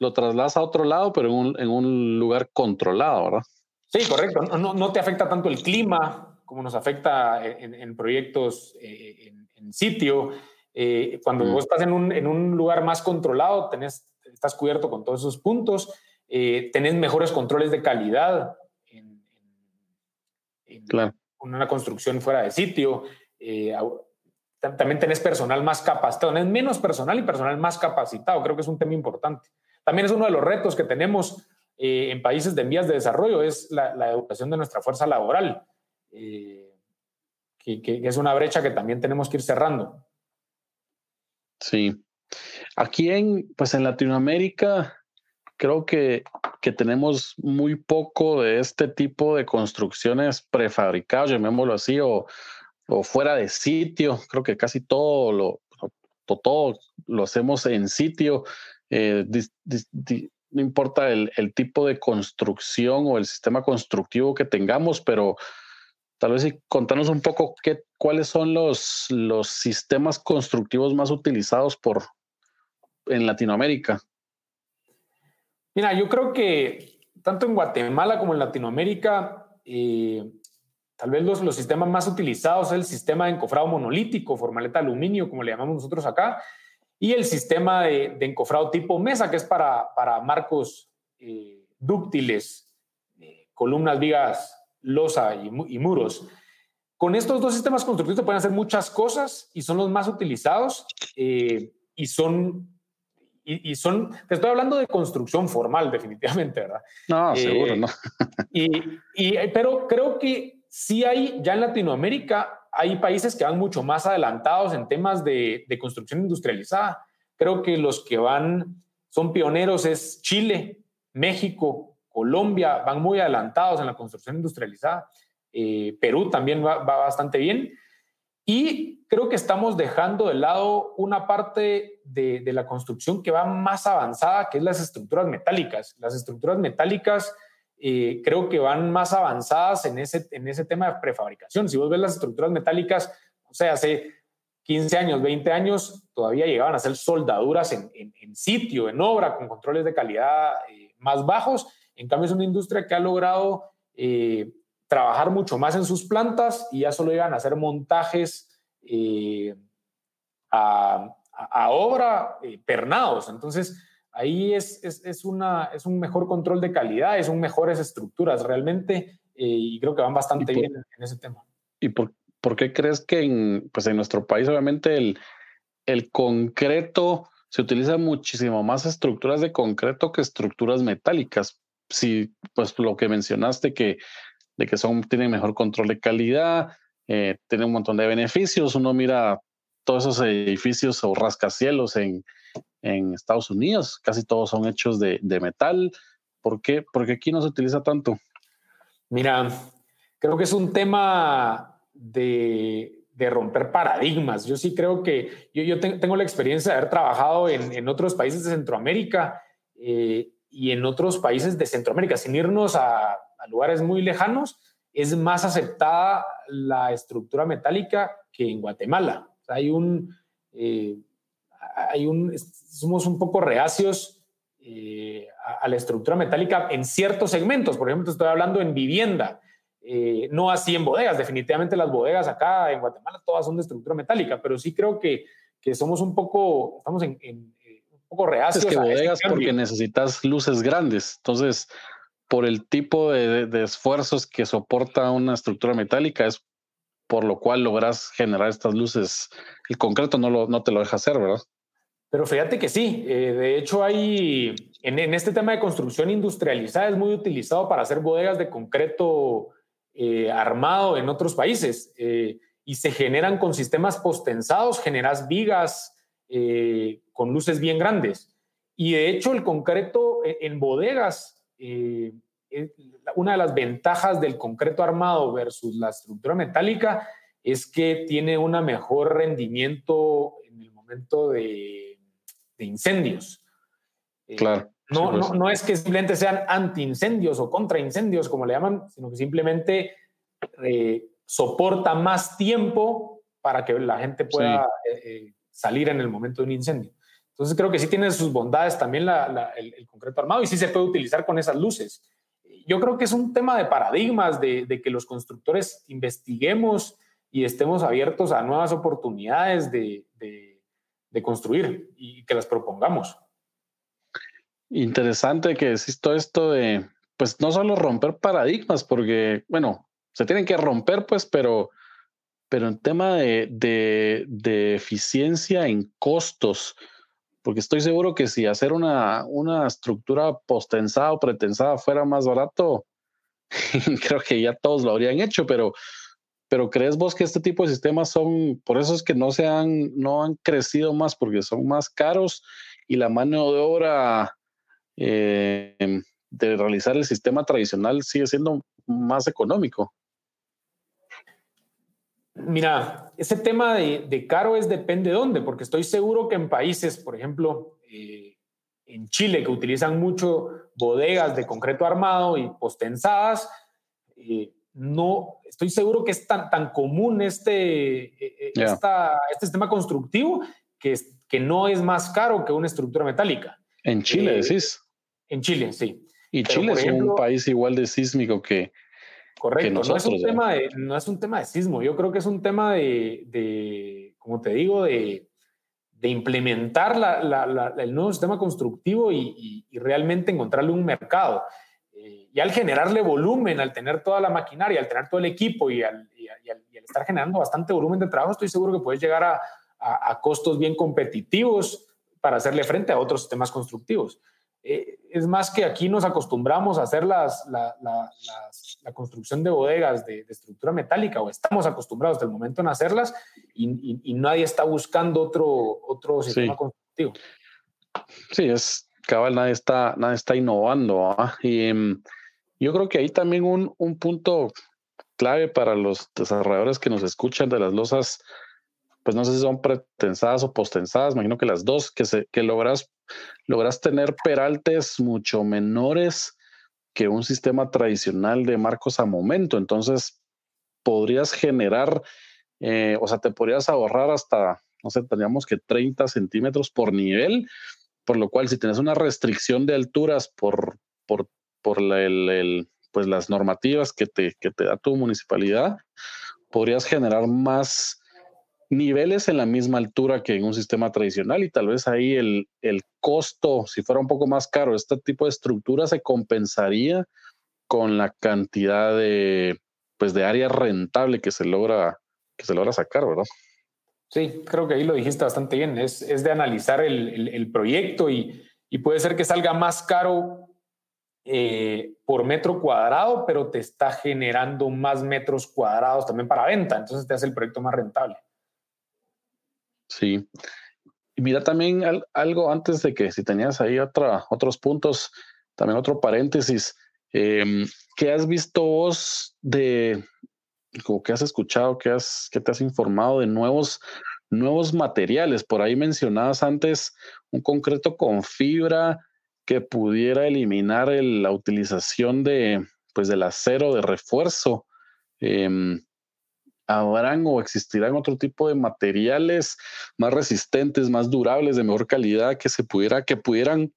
lo trasladas a otro lado, pero en un, lugar controlado, ¿verdad? Sí, correcto. No, te afecta tanto el clima como nos afecta en, proyectos eh, en, sitio. Eh, cuando mm. vos estás en un, lugar más controlado, tenés, estás cubierto con todos esos puntos, eh, tenés mejores controles de calidad en, una construcción fuera de sitio. también tenés personal más capacitado, tenés menos personal y personal más capacitado. Creo que es un tema importante. También es uno de los retos que tenemos eh, en países de vías de desarrollo, es la, educación de nuestra fuerza laboral, eh, que, es una brecha que también tenemos que ir cerrando. Sí. Aquí en, pues en Latinoamérica, creo que, que tenemos muy poco de este tipo de construcciones prefabricadas, llamémoslo así, o, o fuera de sitio. Creo que casi todo lo, todo lo hacemos en sitio. Eh, no importa el, tipo de construcción o el sistema constructivo que tengamos, pero tal vez contanos un poco qué, cuáles son los, los sistemas constructivos más utilizados por, en Latinoamérica. Mira, yo creo que tanto en Guatemala como en Latinoamérica, eh, tal vez los, los, sistemas más utilizados es el sistema de encofrado monolítico, formaleta aluminio, como le llamamos nosotros acá, y el sistema de, encofrado tipo mesa, que es para, para marcos eh, dúctiles, eh, columnas, vigas, losa y, muros. Con estos dos sistemas constructivos se pueden hacer muchas cosas y son los más utilizados eh, y son y, son, te estoy hablando de construcción formal, definitivamente, ¿verdad? No, seguro, no. y, y, pero creo que sí hay ya en Latinoamérica hay países que van mucho más adelantados en temas de, construcción industrializada. Creo que los que van, son pioneros es Chile, México, Colombia, van muy adelantados en la construcción industrializada. Eh, Perú también va, bastante bien. Y creo que estamos dejando de lado una parte de, de, la construcción que va más avanzada, que es las estructuras metálicas. Las estructuras metálicas eh, creo que van más avanzadas en ese, en ese tema de prefabricación. Si vos ves las estructuras metálicas, o sea, hace 15 años, 20 años, todavía llegaban a ser soldaduras en, en, sitio, en obra, con controles de calidad eh, más bajos. En cambio, es una industria que ha logrado eh, trabajar mucho más en sus plantas y ya solo iban a hacer montajes a, a, obra pernados. Entonces, ahí es, es, una, es un mejor control de calidad, es un mejores estructuras realmente eh, y creo que van bastante bien en, ese tema. ¿Y por, por, qué crees que en, pues en nuestro país obviamente el, el concreto se utiliza muchísimo más estructuras de concreto que estructuras metálicas? Si, pues lo que mencionaste que de que son, tienen mejor control de calidad, eh, tienen un montón de beneficios. Uno mira todos esos edificios o rascacielos en, en Estados Unidos. Casi todos son hechos de, metal. ¿Por qué? Porque aquí no se utiliza tanto. Mira, creo que es un tema de, romper paradigmas. Yo sí creo que yo, tengo la experiencia de haber trabajado en, otros países de Centroamérica eh, y en otros países de Centroamérica, sin irnos a, lugares muy lejanos, es más aceptada la estructura metálica que en Guatemala. hay un, eh, hay un, somos un poco reacios eh, a, la estructura metálica en ciertos segmentos. Por ejemplo, estoy hablando en vivienda, eh, no así en bodegas. Definitivamente las bodegas acá en Guatemala todas son de estructura metálica, pero sí creo que, que somos un poco, estamos en, eh, un poco reacios. Es que bodegas porque necesitas luces grandes. Entonces, por el tipo de, de, esfuerzos que soporta una estructura metálica, es por lo cual logras generar estas luces. El concreto no, lo, no te lo deja hacer, ¿verdad? Pero fíjate que sí, eh, de hecho hay, en, este tema de construcción industrializada es muy utilizado para hacer bodegas de concreto eh, armado en otros países eh, y se generan con sistemas postensados, generas vigas con luces bien grandes. Y de hecho el concreto en, bodegas, una de las ventajas del concreto armado versus la estructura metálica es que tiene un mejor rendimiento en el momento de incendios. Eh, claro. No, pues. es que simplemente sean anti-incendios o contra incendios, como le llaman, sino que simplemente eh, soporta más tiempo para que la gente pueda eh, eh, salir en el momento de un incendio. Entonces creo que sí tiene sus bondades también el, concreto armado y sí se puede utilizar con esas luces. Yo creo que es un tema de paradigmas, de, que los constructores investiguemos y estemos abiertos a nuevas oportunidades de, de construir y que las propongamos. Interesante que decís todo esto de, pues no solo romper paradigmas, porque, bueno, se tienen que romper, pues, pero, pero en tema de, de, eficiencia en costos, porque estoy seguro que si hacer una, una estructura postensada o pretensada fuera más barato, creo que ya todos lo habrían hecho, pero, pero ¿crees vos que este tipo de sistemas son, por eso es que no se han, no han crecido más, porque son más caros y la mano de obra eh, de realizar el sistema tradicional sigue siendo más económico. Mira, ese tema de, caro es depende de dónde, porque estoy seguro que en países, por ejemplo, eh, en Chile, que utilizan mucho bodegas de concreto armado y postensadas, eh, no, estoy seguro que es tan, tan común este, este sistema constructivo que, que no es más caro que una estructura metálica. En Chile, decís. En Chile, sí. Y Chile es un país igual de sísmico que, correcto. nosotros. No es, un tema de, no es un tema de sismo, yo creo que es un tema de, de como te digo, de, de implementar la, la, el nuevo sistema constructivo y, y, realmente encontrarle un mercado. Eh, y al generarle volumen, al tener toda la maquinaria, al tener todo el equipo y al, y al, estar generando bastante volumen de trabajo, estoy seguro que puedes llegar a, a, a costos bien competitivos para hacerle frente a otros sistemas constructivos. Eh, es más que aquí nos acostumbramos a hacer las, la, construcción de bodegas de, estructura metálica o estamos acostumbrados desde el momento en hacerlas y, nadie está buscando otro, otro sistema constructivo. Sí, es cabal, nadie está, nadie está innovando. Y em, yo creo que ahí también un, un punto clave para los desarrolladores que nos escuchan de las losas pues no sé si son pretensadas o postensadas, imagino que las dos, que, se, que logras, logras tener peraltes mucho menores que un sistema tradicional de marcos a momento. Entonces, podrías generar, eh, o sea, te podrías ahorrar hasta, no sé, tendríamos que 30 centímetros por nivel, por lo cual si tienes una restricción de alturas por, por, por el, pues las normativas que te, que te da tu municipalidad, podrías generar más niveles en la misma altura que en un sistema tradicional y tal vez ahí el, el costo, si fuera un poco más caro, este tipo de estructura se compensaría con la cantidad de, pues, de área rentable que se logra, que se logra sacar, ¿verdad? Sí, creo que ahí lo dijiste bastante bien. Es, es de analizar el, el, proyecto y, y, puede ser que salga más caro eh, por metro cuadrado, pero te está generando más metros cuadrados también para venta. Entonces te hace el proyecto más rentable. Sí. Y mira también algo antes de que si tenías ahí otros puntos, también otro paréntesis, eh, ¿qué has visto vos de, o qué has escuchado, qué, has, te has informado de nuevos, nuevos materiales? Por ahí mencionabas antes un concreto con fibra que pudiera eliminar la utilización de, pues, del acero de refuerzo. Em, habrán o existirán otro tipo de materiales más resistentes, más durables, de mejor calidad que se pudiera, que pudieran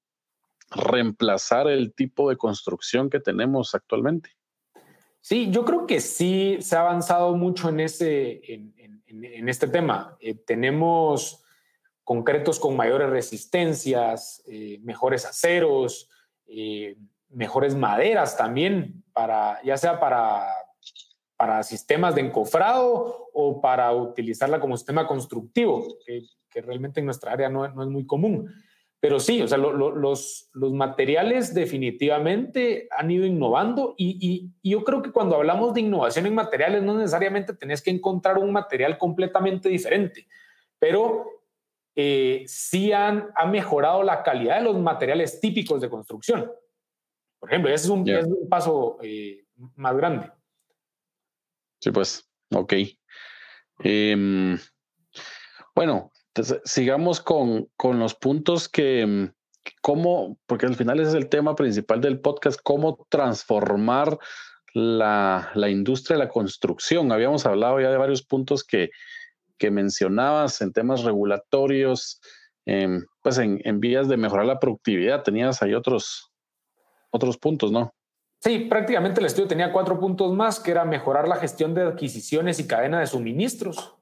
reemplazar el tipo de construcción que tenemos actualmente. Sí, yo creo que sí se ha avanzado mucho en, ese, en, este tema. Eh, tenemos concretos con mayores resistencias, eh, mejores aceros, eh, mejores maderas también, para, ya sea para para sistemas de encofrado o para utilizarla como sistema constructivo, que, realmente en nuestra área no, es muy común. Pero sí, o sea, los, los, materiales definitivamente han ido innovando y, yo creo que cuando hablamos de innovación en materiales no necesariamente tenés que encontrar un material completamente diferente, pero eh, sí han, mejorado la calidad de los materiales típicos de construcción. Por ejemplo, ese es un, un paso eh, más grande. Sí, pues, ok. Em, bueno, sigamos con, con, los puntos que, cómo, porque al final ese es el tema principal del podcast, cómo transformar la, la industria de la construcción. Habíamos hablado ya de varios puntos que, que mencionabas en temas regulatorios, em, pues en, vías de mejorar la productividad. Tenías ahí otros, otros puntos, ¿no? Sí, prácticamente el estudio tenía cuatro puntos más, que era mejorar la gestión de adquisiciones y cadena de suministros,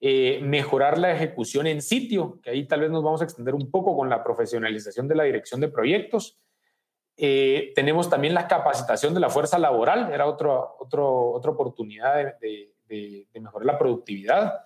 eh, mejorar la ejecución en sitio, que ahí tal vez nos vamos a extender un poco con la profesionalización de la dirección de proyectos. Eh, tenemos también la capacitación de la fuerza laboral, era otro, otro, otra oportunidad de, mejorar la productividad,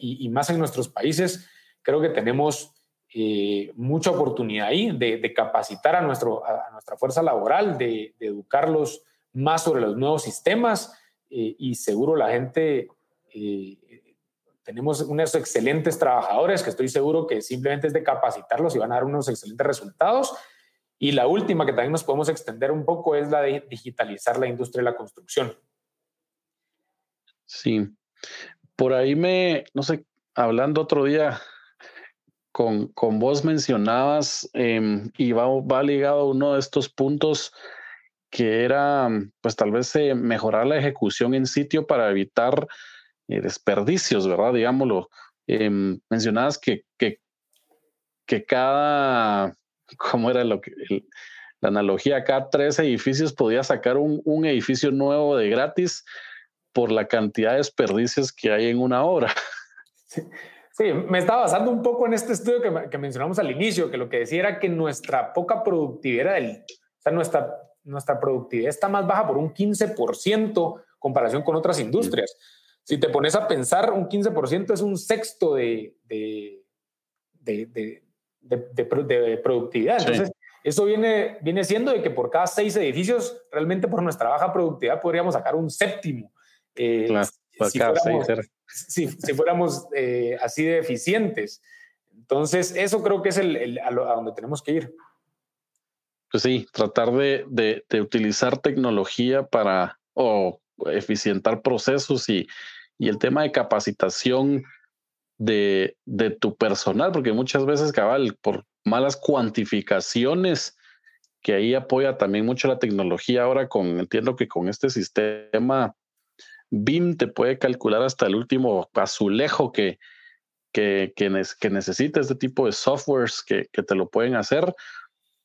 y, más en nuestros países, creo que tenemos eh, mucha oportunidad ahí de, capacitar a, nuestro, a, nuestra fuerza laboral, de, educarlos más sobre los nuevos sistemas eh, y seguro la gente, eh, tenemos unos excelentes trabajadores que estoy seguro que simplemente es de capacitarlos y van a dar unos excelentes resultados. Y la última que también nos podemos extender un poco es la de digitalizar la industria de la construcción. Sí, por ahí me, no sé, hablando otro día con, con vos mencionabas em, y va, va, ligado a uno de estos puntos que era, pues tal vez eh, mejorar la ejecución en sitio para evitar eh, desperdicios, ¿verdad? Digámoslo. Em, mencionabas que, que, que, cada, ¿cómo era lo que, la analogía? Cada tres edificios podía sacar un, un edificio nuevo de gratis por la cantidad de desperdicios que hay en una obra. Sí. Sí, me estaba basando un poco en este estudio que, mencionamos al inicio, que lo que decía era que nuestra poca productividad, o sea, nuestra, nuestra productividad está más baja por un 15% comparación con otras industrias. Si te pones a pensar, un 15% es un sexto de, de, de, de productividad. Entonces, eso viene, viene siendo de que por cada seis edificios, realmente por nuestra baja productividad podríamos sacar un séptimo. Eh, claro, si, fuéramos, si, fuéramos eh, así de eficientes. Entonces, eso creo que es el, a, donde tenemos que ir. Pues sí, tratar de, de, utilizar tecnología para o eficientar procesos y, y el tema de capacitación de, de, tu personal, porque muchas veces, cabal, por malas cuantificaciones, que ahí apoya también mucho la tecnología ahora con, entiendo que con este sistema BIM te puede calcular hasta el último azulejo que, que, que, necesites, este tipo de softwares que, te lo pueden hacer,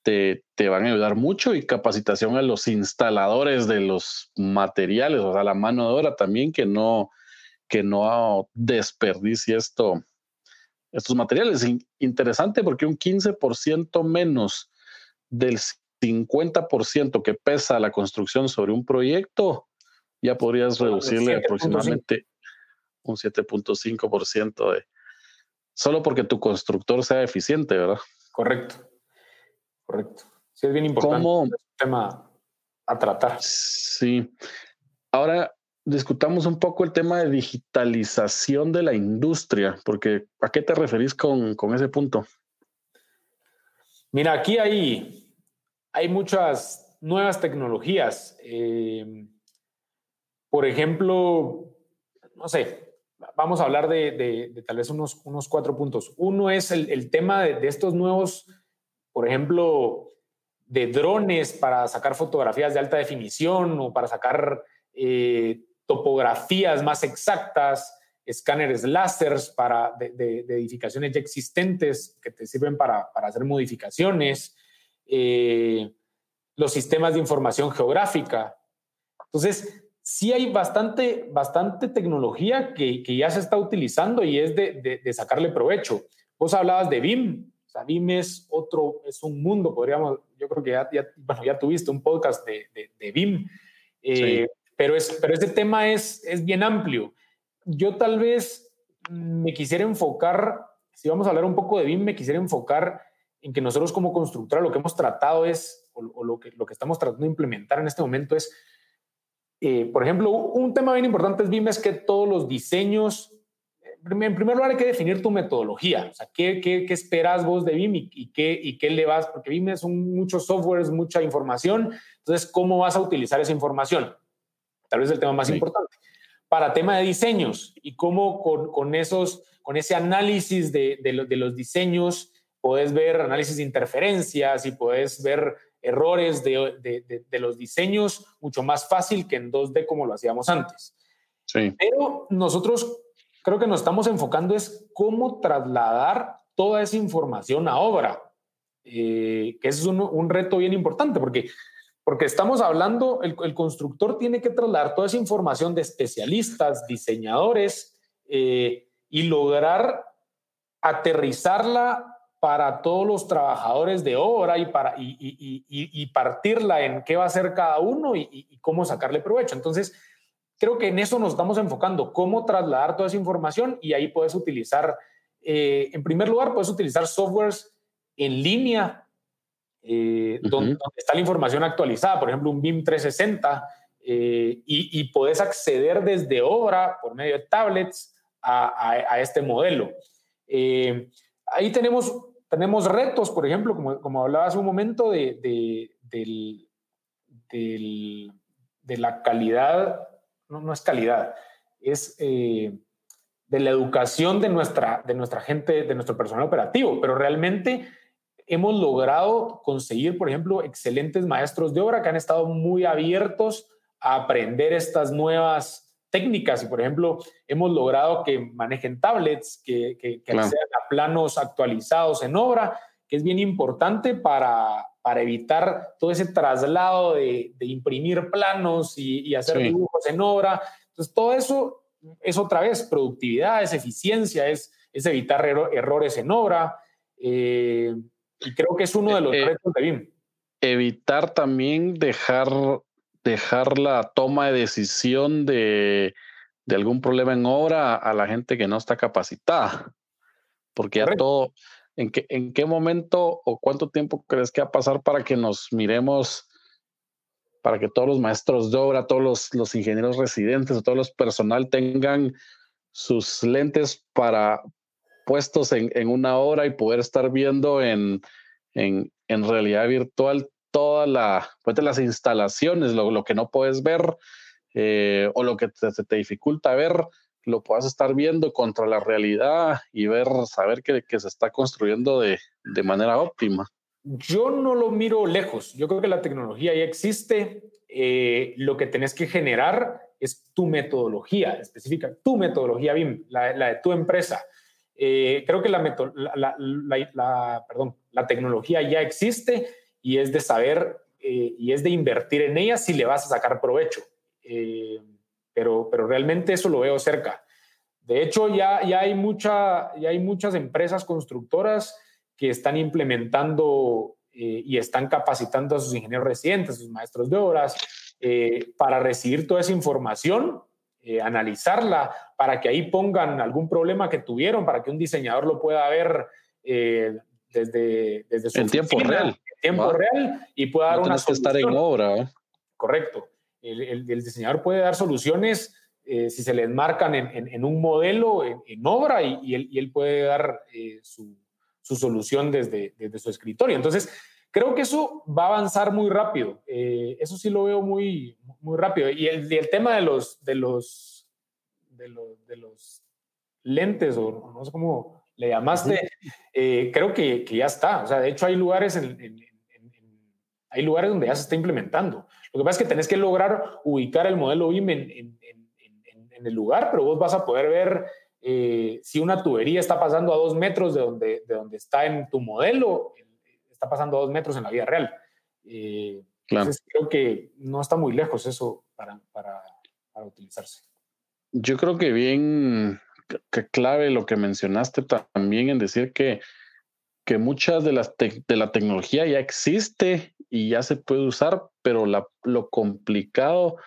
te, te, van a ayudar mucho y capacitación a los instaladores de los materiales, o sea, la mano de obra también que no, que no desperdicie esto, estos materiales. Interesante porque un 15% menos del 50% que pesa la construcción sobre un proyecto ya podrías reducirle aproximadamente un 7.5% de solo porque tu constructor sea eficiente, ¿verdad? Correcto. Correcto. Sí, es bien importante ¿Cómo? tema a tratar. Sí. Ahora discutamos un poco el tema de digitalización de la industria, porque ¿a qué te referís con, con ese punto? Mira, aquí hay, hay muchas nuevas tecnologías. Eh, por ejemplo, no sé, vamos a hablar de, tal vez unos, unos, cuatro puntos. Uno es el, tema de, estos nuevos, por ejemplo, de drones para sacar fotografías de alta definición o para sacar eh, topografías más exactas, escáneres láseres para de, edificaciones ya existentes que te sirven para, hacer modificaciones, eh, los sistemas de información geográfica. Entonces, sí hay bastante, bastante tecnología que, que ya se está utilizando y es de, de, sacarle provecho. Vos hablabas de BIM. O sea, BIM es otro, es un mundo, podríamos, yo creo que ya, ya, bueno, ya tuviste un podcast de, de BIM, eh, pero, es, pero ese tema es, es bien amplio. Yo tal vez me quisiera enfocar, si vamos a hablar un poco de BIM, me quisiera enfocar en que nosotros como constructora lo que hemos tratado es, o, o lo, que, lo que estamos tratando de implementar en este momento es eh, por ejemplo, un tema bien importante es BIM es que todos los diseños, en primer lugar hay que definir tu metodología, o sea, qué, qué, qué esperas vos de BIM y, qué, y qué le vas, porque BIM es un, muchos softwares, mucha información, entonces, ¿cómo vas a utilizar esa información? Tal vez el tema más importante. Para tema de diseños y cómo con, con esos, con ese análisis de, de, de los diseños puedes ver análisis de interferencias y puedes ver errores de, los diseños mucho más fácil que en 2D como lo hacíamos antes. Sí. Pero nosotros creo que nos estamos enfocando es cómo trasladar toda esa información a obra, eh, que es un, reto bien importante porque, porque estamos hablando, el, constructor tiene que trasladar toda esa información de especialistas, diseñadores eh, y lograr aterrizarla para todos los trabajadores de obra y, para, y, partirla en qué va a hacer cada uno y, cómo sacarle provecho. Entonces, creo que en eso nos estamos enfocando, cómo trasladar toda esa información y ahí puedes utilizar, eh, en primer lugar, puedes utilizar softwares en línea eh, donde, está la información actualizada, por ejemplo, un BIM 360, eh, y, puedes acceder desde obra por medio de tablets a, este modelo. ahí tenemos tenemos retos, por ejemplo, como, como hablaba un momento, de, de, de la calidad, no, no es calidad, es eh, de la educación de nuestra, de nuestra gente, de nuestro personal operativo, pero realmente hemos logrado conseguir, por ejemplo, excelentes maestros de obra que han estado muy abiertos a aprender estas nuevas técnicas y, por ejemplo, hemos logrado que manejen tablets, que, que, accedan a planos actualizados en obra, que es bien importante para, para evitar todo ese traslado de, de imprimir planos y, hacer dibujos en obra. Entonces, todo eso es otra vez productividad, es eficiencia, es, es evitar errores en obra. Eh, y creo que es uno de los eh, retos de BIM. Evitar también dejar dejar la toma de decisión de, algún problema en obra a la gente que no está capacitada. Porque ya todo, ¿en qué, ¿en qué momento o cuánto tiempo crees que va a pasar para que nos miremos, para que todos los maestros de obra, todos los, los ingenieros residentes o todos los personal tengan sus lentes para puestos en, una hora y poder estar viendo en, en, en realidad virtual toda la, pues de las instalaciones, lo, lo, que no puedes ver eh, o lo que te, te, dificulta ver, lo puedas estar viendo contra la realidad y ver, saber que, que se está construyendo de, de, manera óptima. Yo no lo miro lejos. Yo creo que la tecnología ya existe. Eh, lo que tenés que generar es tu metodología específica, tu metodología BIM, la, la de tu empresa. Eh, creo que la, la, la, perdón, la tecnología ya existe y es de saber eh, y es de invertir en ella si le vas a sacar provecho. Eh, pero, pero realmente eso lo veo cerca. De hecho, ya, ya, hay mucha, ya hay muchas empresas constructoras que están implementando eh, y están capacitando a sus ingenieros residentes, sus maestros de obras, para recibir toda esa información, analizarla, para que ahí pongan algún problema que tuvieron, para que un diseñador lo pueda ver desde, desde su... En tiempo real tiempo real y pueda dar una solución. estar en obra. Correcto. El, el, diseñador puede dar soluciones eh, si se le enmarcan en, en, un modelo, en, obra, y, y, él, y, él, puede dar eh, su, su, solución desde, desde, su escritorio. Entonces, creo que eso va a avanzar muy rápido. Eh, eso sí lo veo muy, muy rápido. Y el, el tema de los, de los, de los, de los lentes, o no sé cómo le llamaste, creo que, que, ya está. O sea, de hecho hay lugares en, hay lugares donde ya se está implementando. Lo que pasa es que tenés que lograr ubicar el modelo BIM en, el lugar, pero vos vas a poder ver eh, si una tubería está pasando a dos metros de donde, de donde está en tu modelo, está pasando a dos metros en la vida real. Eh, entonces creo que no está muy lejos eso para, para, para utilizarse. Yo creo que bien que clave lo que mencionaste también en decir que, que muchas de, las de la tecnología ya existe y ya se puede usar, pero lo complicado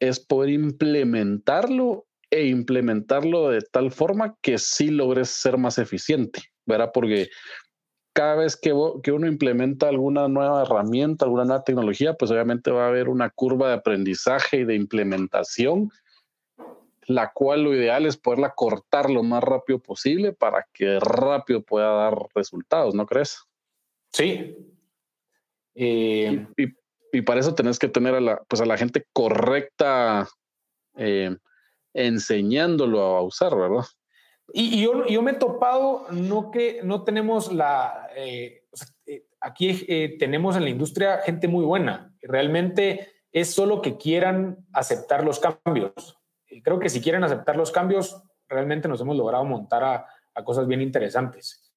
es poder implementarlo e implementarlo de tal forma que sí logres ser más eficiente, ¿verdad? Porque cada vez que, que uno implementa alguna nueva herramienta, alguna nueva tecnología, pues obviamente va a haber una curva de aprendizaje y de implementación, la cual lo ideal es poderla cortar lo más rápido posible para que rápido pueda dar resultados, ¿no crees? Sí, eh, y, para eso tenés que tener a la, pues a la gente correcta eh, enseñándolo a usar, ¿verdad? Y, yo, yo, me he topado, no que no tenemos la... Eh, aquí tenemos en la industria gente muy buena. Realmente es solo que quieran aceptar los cambios. Creo que si quieren aceptar los cambios, realmente nos hemos logrado montar a, a cosas bien interesantes.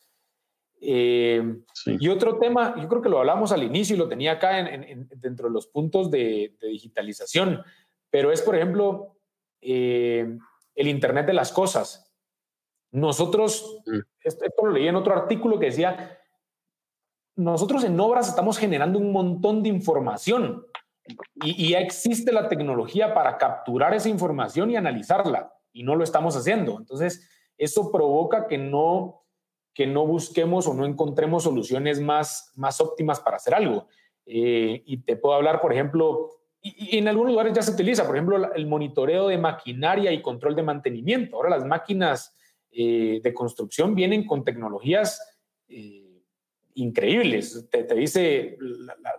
Eh, y otro tema, yo creo que lo hablamos al inicio y lo tenía acá en, dentro de los puntos de, digitalización, pero es, por ejemplo, eh, el Internet de las Cosas. Nosotros, mm. esto, lo leí en otro artículo que decía, nosotros en obras estamos generando un montón de información y, y ya existe la tecnología para capturar esa información y analizarla y no lo estamos haciendo. Entonces, eso provoca que no que no busquemos o no encontremos soluciones más, más óptimas para hacer algo. Eh, y te puedo hablar, por ejemplo, y, en algunos lugares ya se utiliza, por ejemplo, el monitoreo de maquinaria y control de mantenimiento. Ahora las máquinas eh, de construcción vienen con tecnologías eh, increíbles. Te, dice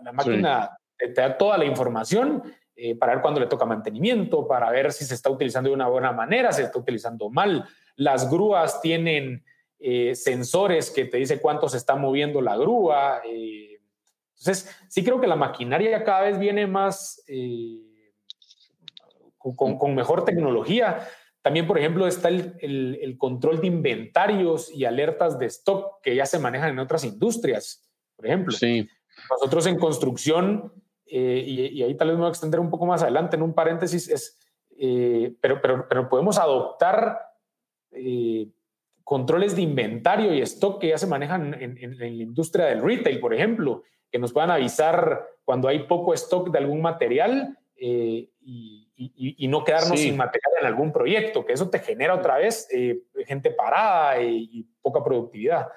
la, máquina, te, da toda la información para ver cuándo le toca mantenimiento, para ver si se está utilizando de una buena manera, si se está utilizando mal. Las grúas tienen eh, sensores que te dice cuánto se está moviendo la grúa. Eh, entonces, sí creo que la maquinaria cada vez viene más eh, con, mejor tecnología. También, por ejemplo, está el, control de inventarios y alertas de stock que ya se manejan en otras industrias, por ejemplo. Sí. Nosotros en construcción, y, ahí tal vez me voy a extender un poco más adelante en un paréntesis, es, pero, pero, pero podemos adoptar controles de inventario y stock que ya se manejan en, la industria del retail, por ejemplo, que nos puedan avisar cuando hay poco stock de algún material eh, y, no quedarnos sin material en algún proyecto, que eso te genera otra vez eh, gente parada y, poca productividad.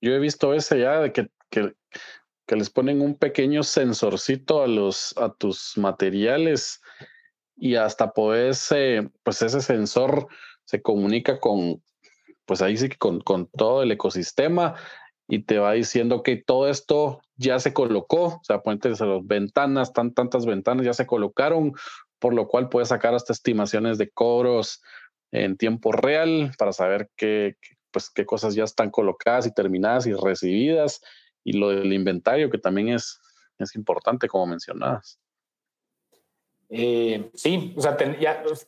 Yo he visto ese ya de que, que, les ponen un pequeño sensorcito a, los, a tus materiales y hasta podés, pues ese sensor se comunica con, pues ahí sí que con, todo el ecosistema y te va diciendo que todo esto ya se colocó, o sea, puentes las ventanas, tan, tantas ventanas ya se colocaron, por lo cual puedes sacar hasta estimaciones de cobros en tiempo real para saber qué, pues, qué cosas ya están colocadas y terminadas y recibidas, y lo del inventario, que también es, es importante, como mencionabas. Eh, sí, o sea,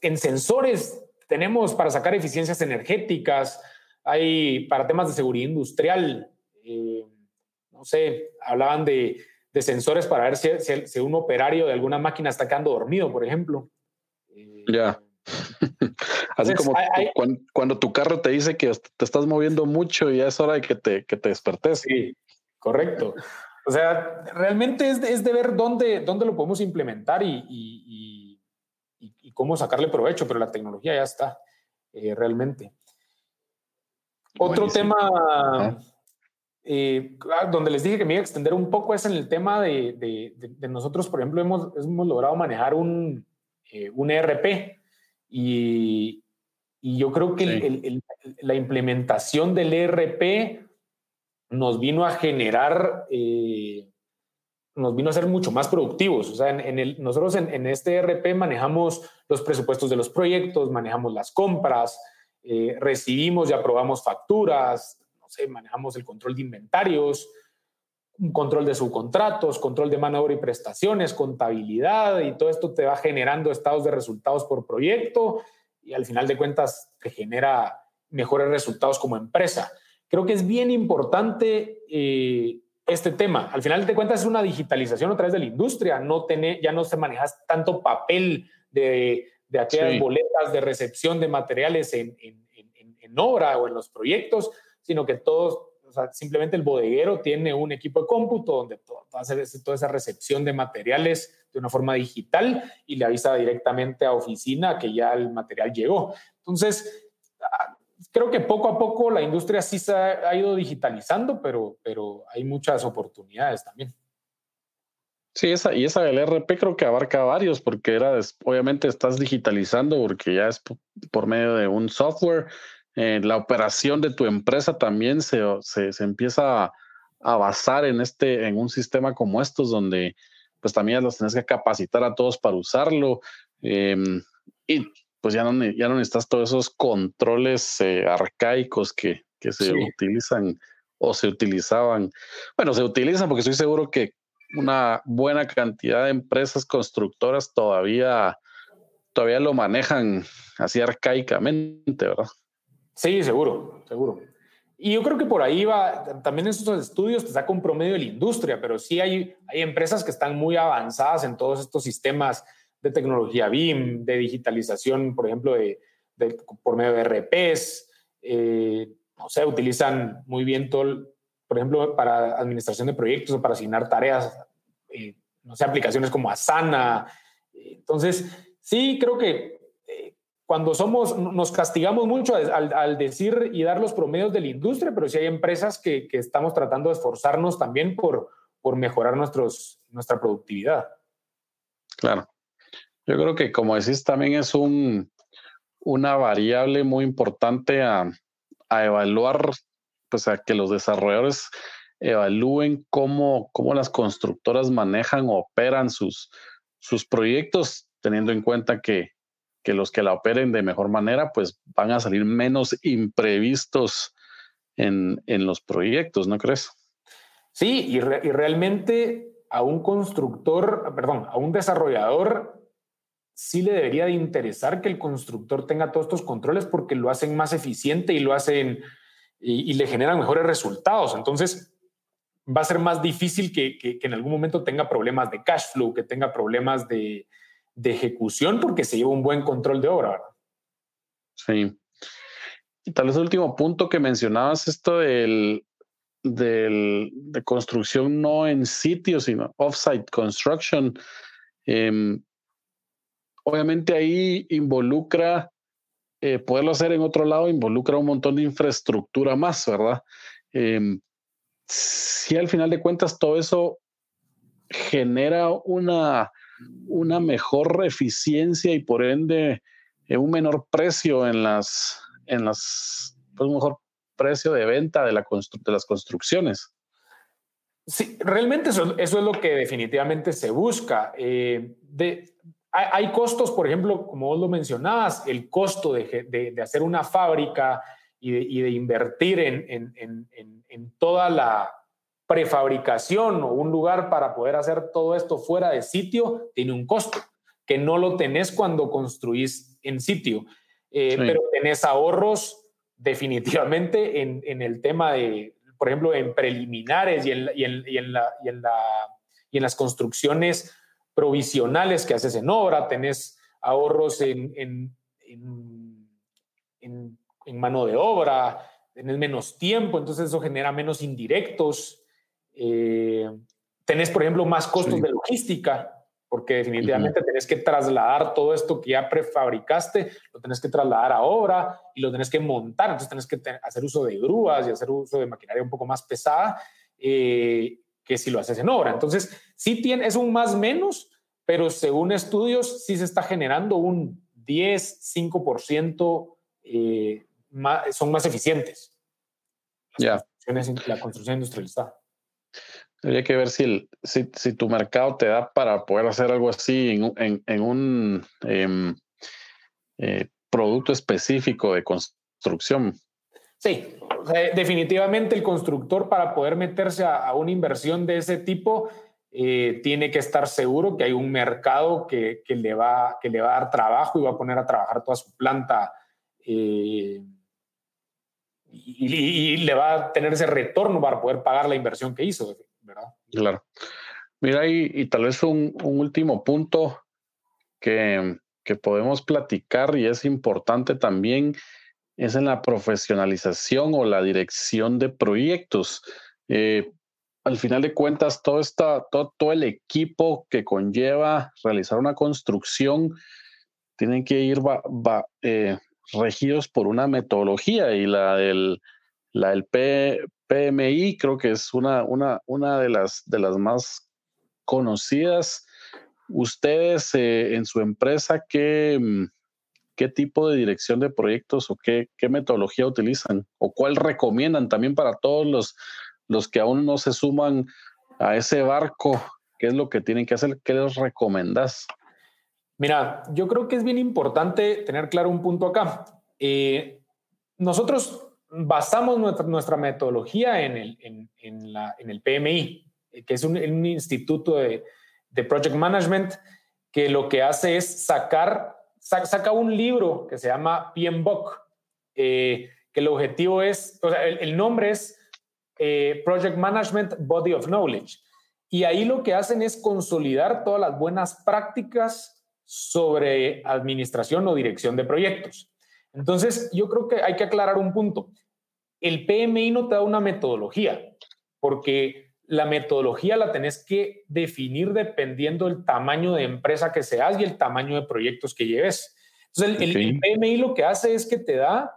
en sensores tenemos para sacar eficiencias energéticas, hay para temas de seguridad industrial, eh, no sé, hablaban de, sensores para ver si, un operario de alguna máquina está quedando dormido, por ejemplo. Eh, ya. Así como cuando, tu carro te dice que te estás moviendo mucho y ya es hora de que te, que te despertes. Sí, correcto. O sea, realmente es de, ver dónde, dónde lo podemos implementar y y, cómo sacarle provecho, pero la tecnología ya está eh, realmente. Otro tema eh, ah, donde les dije que me iba a extender un poco es en el tema de, de, nosotros, por ejemplo, hemos, hemos logrado manejar un, eh, un ERP y, y, yo creo que la implementación del ERP nos vino a generar nos vino a ser mucho más productivos. O sea, en, el, nosotros en, este ERP manejamos los presupuestos de los proyectos, manejamos las compras, eh, recibimos y aprobamos facturas, no sé, manejamos el control de inventarios, control de subcontratos, control de mano de obra y prestaciones, contabilidad, y todo esto te va generando estados de resultados por proyecto y al final de cuentas te genera mejores resultados como empresa. Creo que es bien importante eh, este tema. Al final de cuentas es una digitalización a través de la industria, no tener, ya no se maneja tanto papel de, de aquellas boletas de recepción de materiales en, en, en, obra o en los proyectos, sino que todos, o sea, simplemente el bodeguero tiene un equipo de cómputo donde todo, hace toda esa recepción de materiales de una forma digital y le avisa directamente a oficina que ya el material llegó. Entonces, creo que poco a poco la industria sí se ha, ido digitalizando, pero, pero hay muchas oportunidades también. Sí, esa, y esa del RP creo que abarca varios, porque era, obviamente estás digitalizando, porque ya es por medio de un software. Eh, la operación de tu empresa también se, se, empieza a, basar en, este, en un sistema como estos, donde pues también los tenés que capacitar a todos para usarlo. Em, y pues ya no, ya no necesitas todos esos controles eh, arcaicos que, que se utilizan o se utilizaban. Bueno, se utilizan porque estoy seguro que una buena cantidad de empresas constructoras todavía, todavía lo manejan así arcaicamente, ¿verdad? Sí, seguro, seguro. Y yo creo que por ahí va, también en esos estudios te saca un promedio de la industria, pero sí hay, hay empresas que están muy avanzadas en todos estos sistemas de tecnología BIM, de digitalización, por ejemplo, de, por medio de RPs, eh, o sea, utilizan muy bien todo, por ejemplo, para administración de proyectos o para asignar tareas, eh, no sé, aplicaciones como Asana. Entonces, sí, creo que eh, cuando somos, nos castigamos mucho al, decir y dar los promedios de la industria, pero sí hay empresas que, estamos tratando de esforzarnos también por, por mejorar nuestra productividad. Claro. Yo creo que, como decís, también es un, una variable muy importante a, a evaluar, pues a que los desarrolladores evalúen cómo, cómo las constructoras manejan o operan sus, sus proyectos, teniendo en cuenta que, que los que la operen de mejor manera, pues van a salir menos imprevistos en, en los proyectos, ¿no crees? Sí, y, y, realmente a un constructor, perdón, a un desarrollador sí le debería de interesar que el constructor tenga todos estos controles porque lo hacen más eficiente y lo hacen y, le generan mejores resultados. Entonces, va a ser más difícil que, en algún momento tenga problemas de cash flow, que tenga problemas de, ejecución porque se lleva un buen control de obra. Sí. Y tal vez el último punto que mencionabas, esto del, del, de construcción no en sitio, sino offsite construction. Eh, obviamente ahí involucra, eh, poderlo hacer en otro lado, involucra un montón de infraestructura más, ¿verdad? Em, si al final de cuentas todo eso genera una, una mejor eficiencia y por ende eh, un menor precio en las, en las, pues un mejor precio de venta de, la de las construcciones. Sí, realmente eso, es lo que definitivamente se busca. Eh, de, hay, costos, por ejemplo, como vos lo mencionabas, el costo de, hacer una fábrica y de, invertir en, toda la prefabricación o un lugar para poder hacer todo esto fuera de sitio, tiene un costo que no lo tenés cuando construís en sitio, eh, pero tenés ahorros definitivamente en, el tema de, por ejemplo, en preliminares y en, y en, la, y en las construcciones provisionales que haces en obra, tenés ahorros en, en, en, mano de obra, tenés menos tiempo, entonces eso genera menos indirectos. Eh, tenés, por ejemplo, más costos de logística, porque definitivamente tenés que trasladar todo esto que ya prefabricaste, lo tenés que trasladar a obra y lo tenés que montar, entonces tenés que hacer uso de grúas y hacer uso de maquinaria un poco más pesada. Eh, que si lo haces en obra. Entonces, sí tiene, es un más menos, pero según estudios sí se está generando un 10, 5% eh, más, son más eficientes. Ya. La construcción industrializada. Habría que ver si, si, tu mercado te da para poder hacer algo así en, un em, eh, producto específico de construcción. Sí, definitivamente el constructor para poder meterse a, una inversión de ese tipo eh, tiene que estar seguro que hay un mercado que, le va, que le va a dar trabajo y va a poner a trabajar toda su planta eh, y, le va a tener ese retorno para poder pagar la inversión que hizo, ¿verdad? Claro. Mira, y, tal vez un, un último punto que, que podemos platicar y es importante también es en la profesionalización o la dirección de proyectos. Eh, al final de cuentas, todo, esta, todo, todo, el equipo que conlleva realizar una construcción tienen que ir eh, regidos por una metodología y la del, la del PMI creo que es una, una, una de, las, de las más conocidas. Ustedes eh, en su empresa, ¿qué, mm, qué tipo de dirección de proyectos o qué, qué metodología utilizan o cuál recomiendan también para todos los, los que aún no se suman a ese barco? ¿Qué es lo que tienen que hacer? ¿Qué les recomendás? Mira, yo creo que es bien importante tener claro un punto acá. Eh, nosotros basamos nuestra, metodología en el, en, la, en el PMI, eh, que es un, instituto de, de, Project Management que lo que hace es sacar, saca un libro que se llama PMBOK, eh, que el objetivo es, o sea, el, nombre es eh, Project Management Body of Knowledge. Y ahí lo que hacen es consolidar todas las buenas prácticas sobre administración o dirección de proyectos. Entonces, yo creo que hay que aclarar un punto. El PMI no te da una metodología, porque la metodología la tenés que definir dependiendo del tamaño de empresa que seas y el tamaño de proyectos que lleves. Entonces, el, el PMI lo que hace es que te da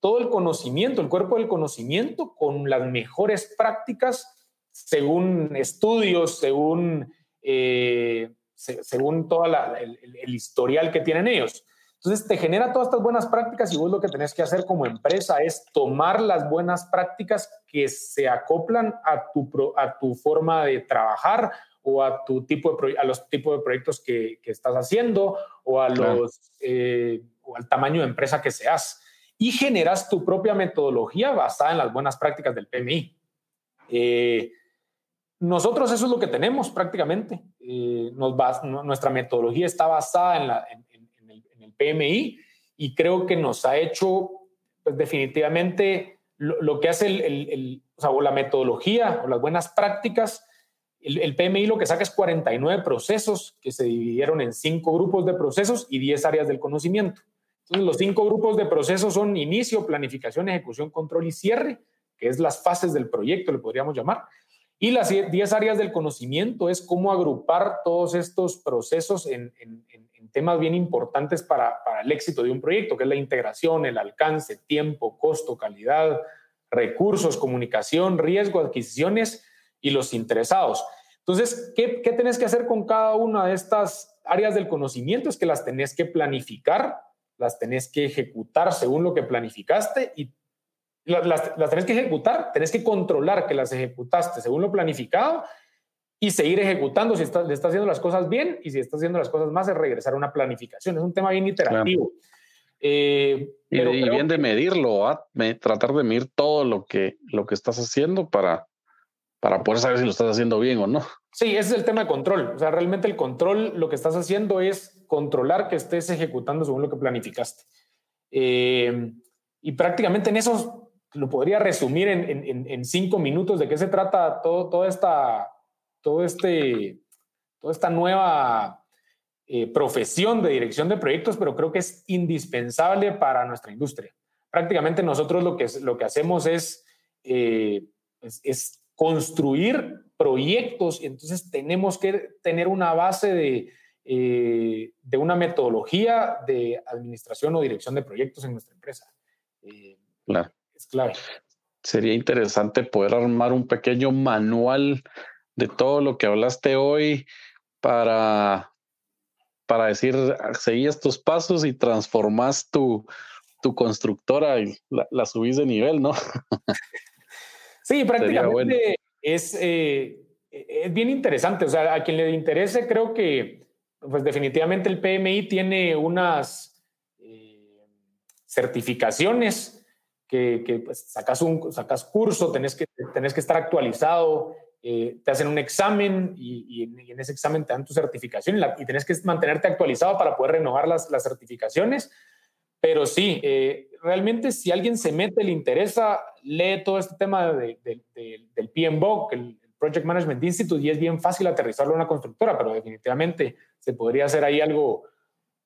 todo el conocimiento, el cuerpo del conocimiento con las mejores prácticas según estudios, según, eh, según todo el, historial que tienen ellos. Entonces te genera todas estas buenas prácticas y vos lo que tenés que hacer como empresa es tomar las buenas prácticas que se acoplan a tu, a tu forma de trabajar o a, tu tipo de, a los tipos de proyectos que, que estás haciendo o, a los, eh, o al tamaño de empresa que seas y generas tu propia metodología basada en las buenas prácticas del PMI. Eh, nosotros eso es lo que tenemos prácticamente. Eh, nuestra metodología está basada en, la, en, PMI y creo que nos ha hecho pues, definitivamente lo, que hace el, o la metodología o las buenas prácticas. El, PMI lo que saca es 49 procesos que se dividieron en cinco grupos de procesos y 10 áreas del conocimiento. Entonces, los cinco grupos de procesos son inicio, planificación, ejecución, control y cierre, que es las fases del proyecto, le podríamos llamar. Y las 10 áreas del conocimiento es cómo agrupar todos estos procesos en, temas bien importantes para, el éxito de un proyecto, que es la integración, el alcance, tiempo, costo, calidad, recursos, comunicación, riesgo, adquisiciones y los interesados. Entonces, ¿qué, ¿qué tenés que hacer con cada una de estas áreas del conocimiento? Es que las tenés que planificar las tenés que ejecutar según lo que planificaste y las, las, tenés que ejecutar, tenés que controlar que las ejecutaste según lo planificado y seguir ejecutando si estás, le estás haciendo las cosas bien y si estás haciendo las cosas más es regresar a una planificación. Es un tema bien iterativo. Eh, y, bien de medirlo, ¿ah? tratar de medir todo lo que, lo que estás haciendo para, para poder saber si lo estás haciendo bien o no. Sí, ese es el tema de control. O sea, realmente el control, lo que estás haciendo es controlar que estés ejecutando según lo que planificaste. Eh, y prácticamente en eso lo podría resumir en, cinco minutos de qué se trata todo, toda esta, todo este, toda esta nueva eh, profesión de dirección de proyectos, pero creo que es indispensable para nuestra industria. Prácticamente nosotros lo que, lo que hacemos es, eh, es construir proyectos y entonces tenemos que tener una base de, eh, de una metodología de administración o dirección de proyectos en nuestra empresa. Claro. Es clave. Sería interesante poder armar un pequeño manual de todo lo que hablaste hoy para, para decir, seguí estos pasos y transformas tu, tu constructora y la subís de nivel, ¿no? Sí, prácticamente es, eh, es bien interesante. O sea, a quien le interese, creo que pues definitivamente el PMI tiene unas eh, certificaciones que, pues, sacas un sacas curso, tenés que, tenés que estar actualizado, eh, te hacen un examen y, en ese examen te dan tu certificación y, la, y, tenés que mantenerte actualizado para poder renovar las, las certificaciones. Pero sí, eh, realmente si alguien se mete, le interesa, lee todo este tema del PMBOK, el Project Management Institute, y es bien fácil aterrizarlo en una constructora, pero definitivamente se podría hacer ahí algo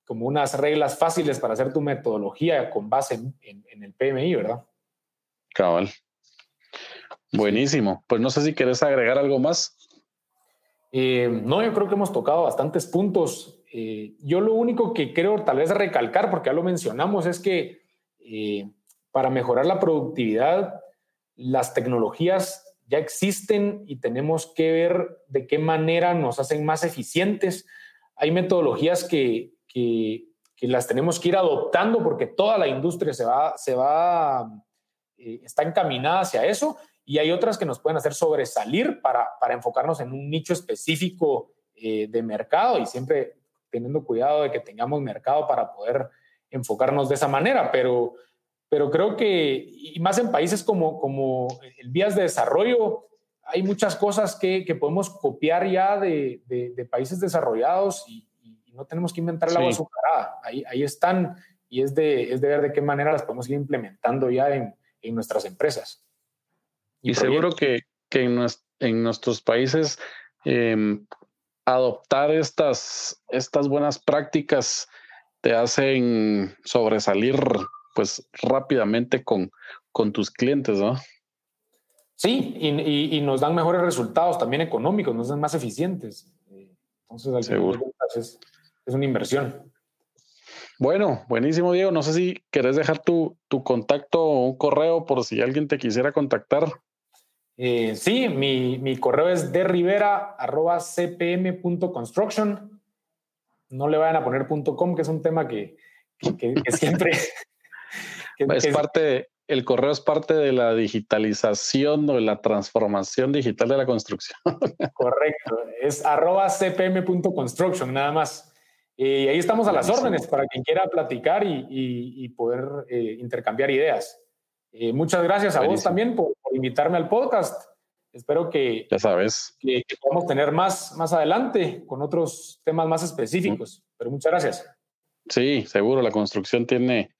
como unas reglas fáciles para hacer tu metodología con base en, el PMI, ¿verdad? Cabal. Buenísimo. Pues no sé si quieres agregar algo más. Eh, no, yo creo que hemos tocado bastantes puntos. Eh, yo lo único que creo tal vez recalcar, porque ya lo mencionamos, es que eh, para mejorar la productividad, las tecnologías ya existen y tenemos que ver de qué manera nos hacen más eficientes. Hay metodologías que, que, las tenemos que ir adoptando porque toda la industria se va, se va, eh, está encaminada hacia eso y hay otras que nos pueden hacer sobresalir para, para enfocarnos en un nicho específico de mercado y siempre teniendo cuidado de que tengamos mercado para poder enfocarnos de esa manera, pero, pero creo que, y más en países como, como el vías de desarrollo, hay muchas cosas que, que podemos copiar ya de, de, países desarrollados y, no tenemos que inventar el agua azucarada. Ahí, ahí están y es de, es de ver de qué manera las podemos ir implementando ya en, en nuestras empresas. Y, seguro que, que en, en, nuestros países em, adoptar estas, estas buenas prácticas te hacen sobresalir pues rápidamente con, con tus clientes, ¿no? Sí, y, y, nos dan mejores resultados también económicos, nos dan más eficientes. Entonces, al Seguro. Es, es, una inversión. Bueno, buenísimo, Diego. No sé si querés dejar tu, tu contacto correo por si alguien te quisiera contactar. Eh, sí, mi, mi, correo es derribera.cpm.construction. No le vayan a poner .com, que es un tema que, que, siempre... es parte, el correo es parte de la digitalización o de la transformación digital de la construcción. Correcto, es arroba cpm.construction nada más. Y ahí estamos a las órdenes para quien quiera platicar y, poder eh, intercambiar ideas. Eh, muchas gracias a vos también por, invitarme al podcast. Espero que, ya sabes. que, podamos tener más, más adelante con otros temas más específicos. Pero muchas gracias. Sí, seguro, la construcción tiene,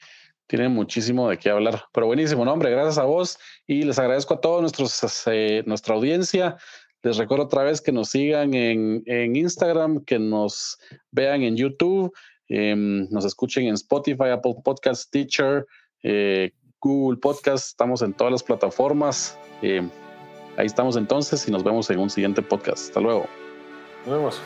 tiene muchísimo de qué hablar. Pero buenísimo, nombre, gracias a vos y les agradezco a todos nuestros, eh, nuestra audiencia. Les recuerdo otra vez que nos sigan en, en Instagram, que nos vean en YouTube, em, nos escuchen en Spotify, Apple Podcast, Teacher, eh, Google Podcast. Estamos en todas las plataformas. Em, ahí estamos entonces y nos vemos en un siguiente podcast. Hasta luego. Nos vemos.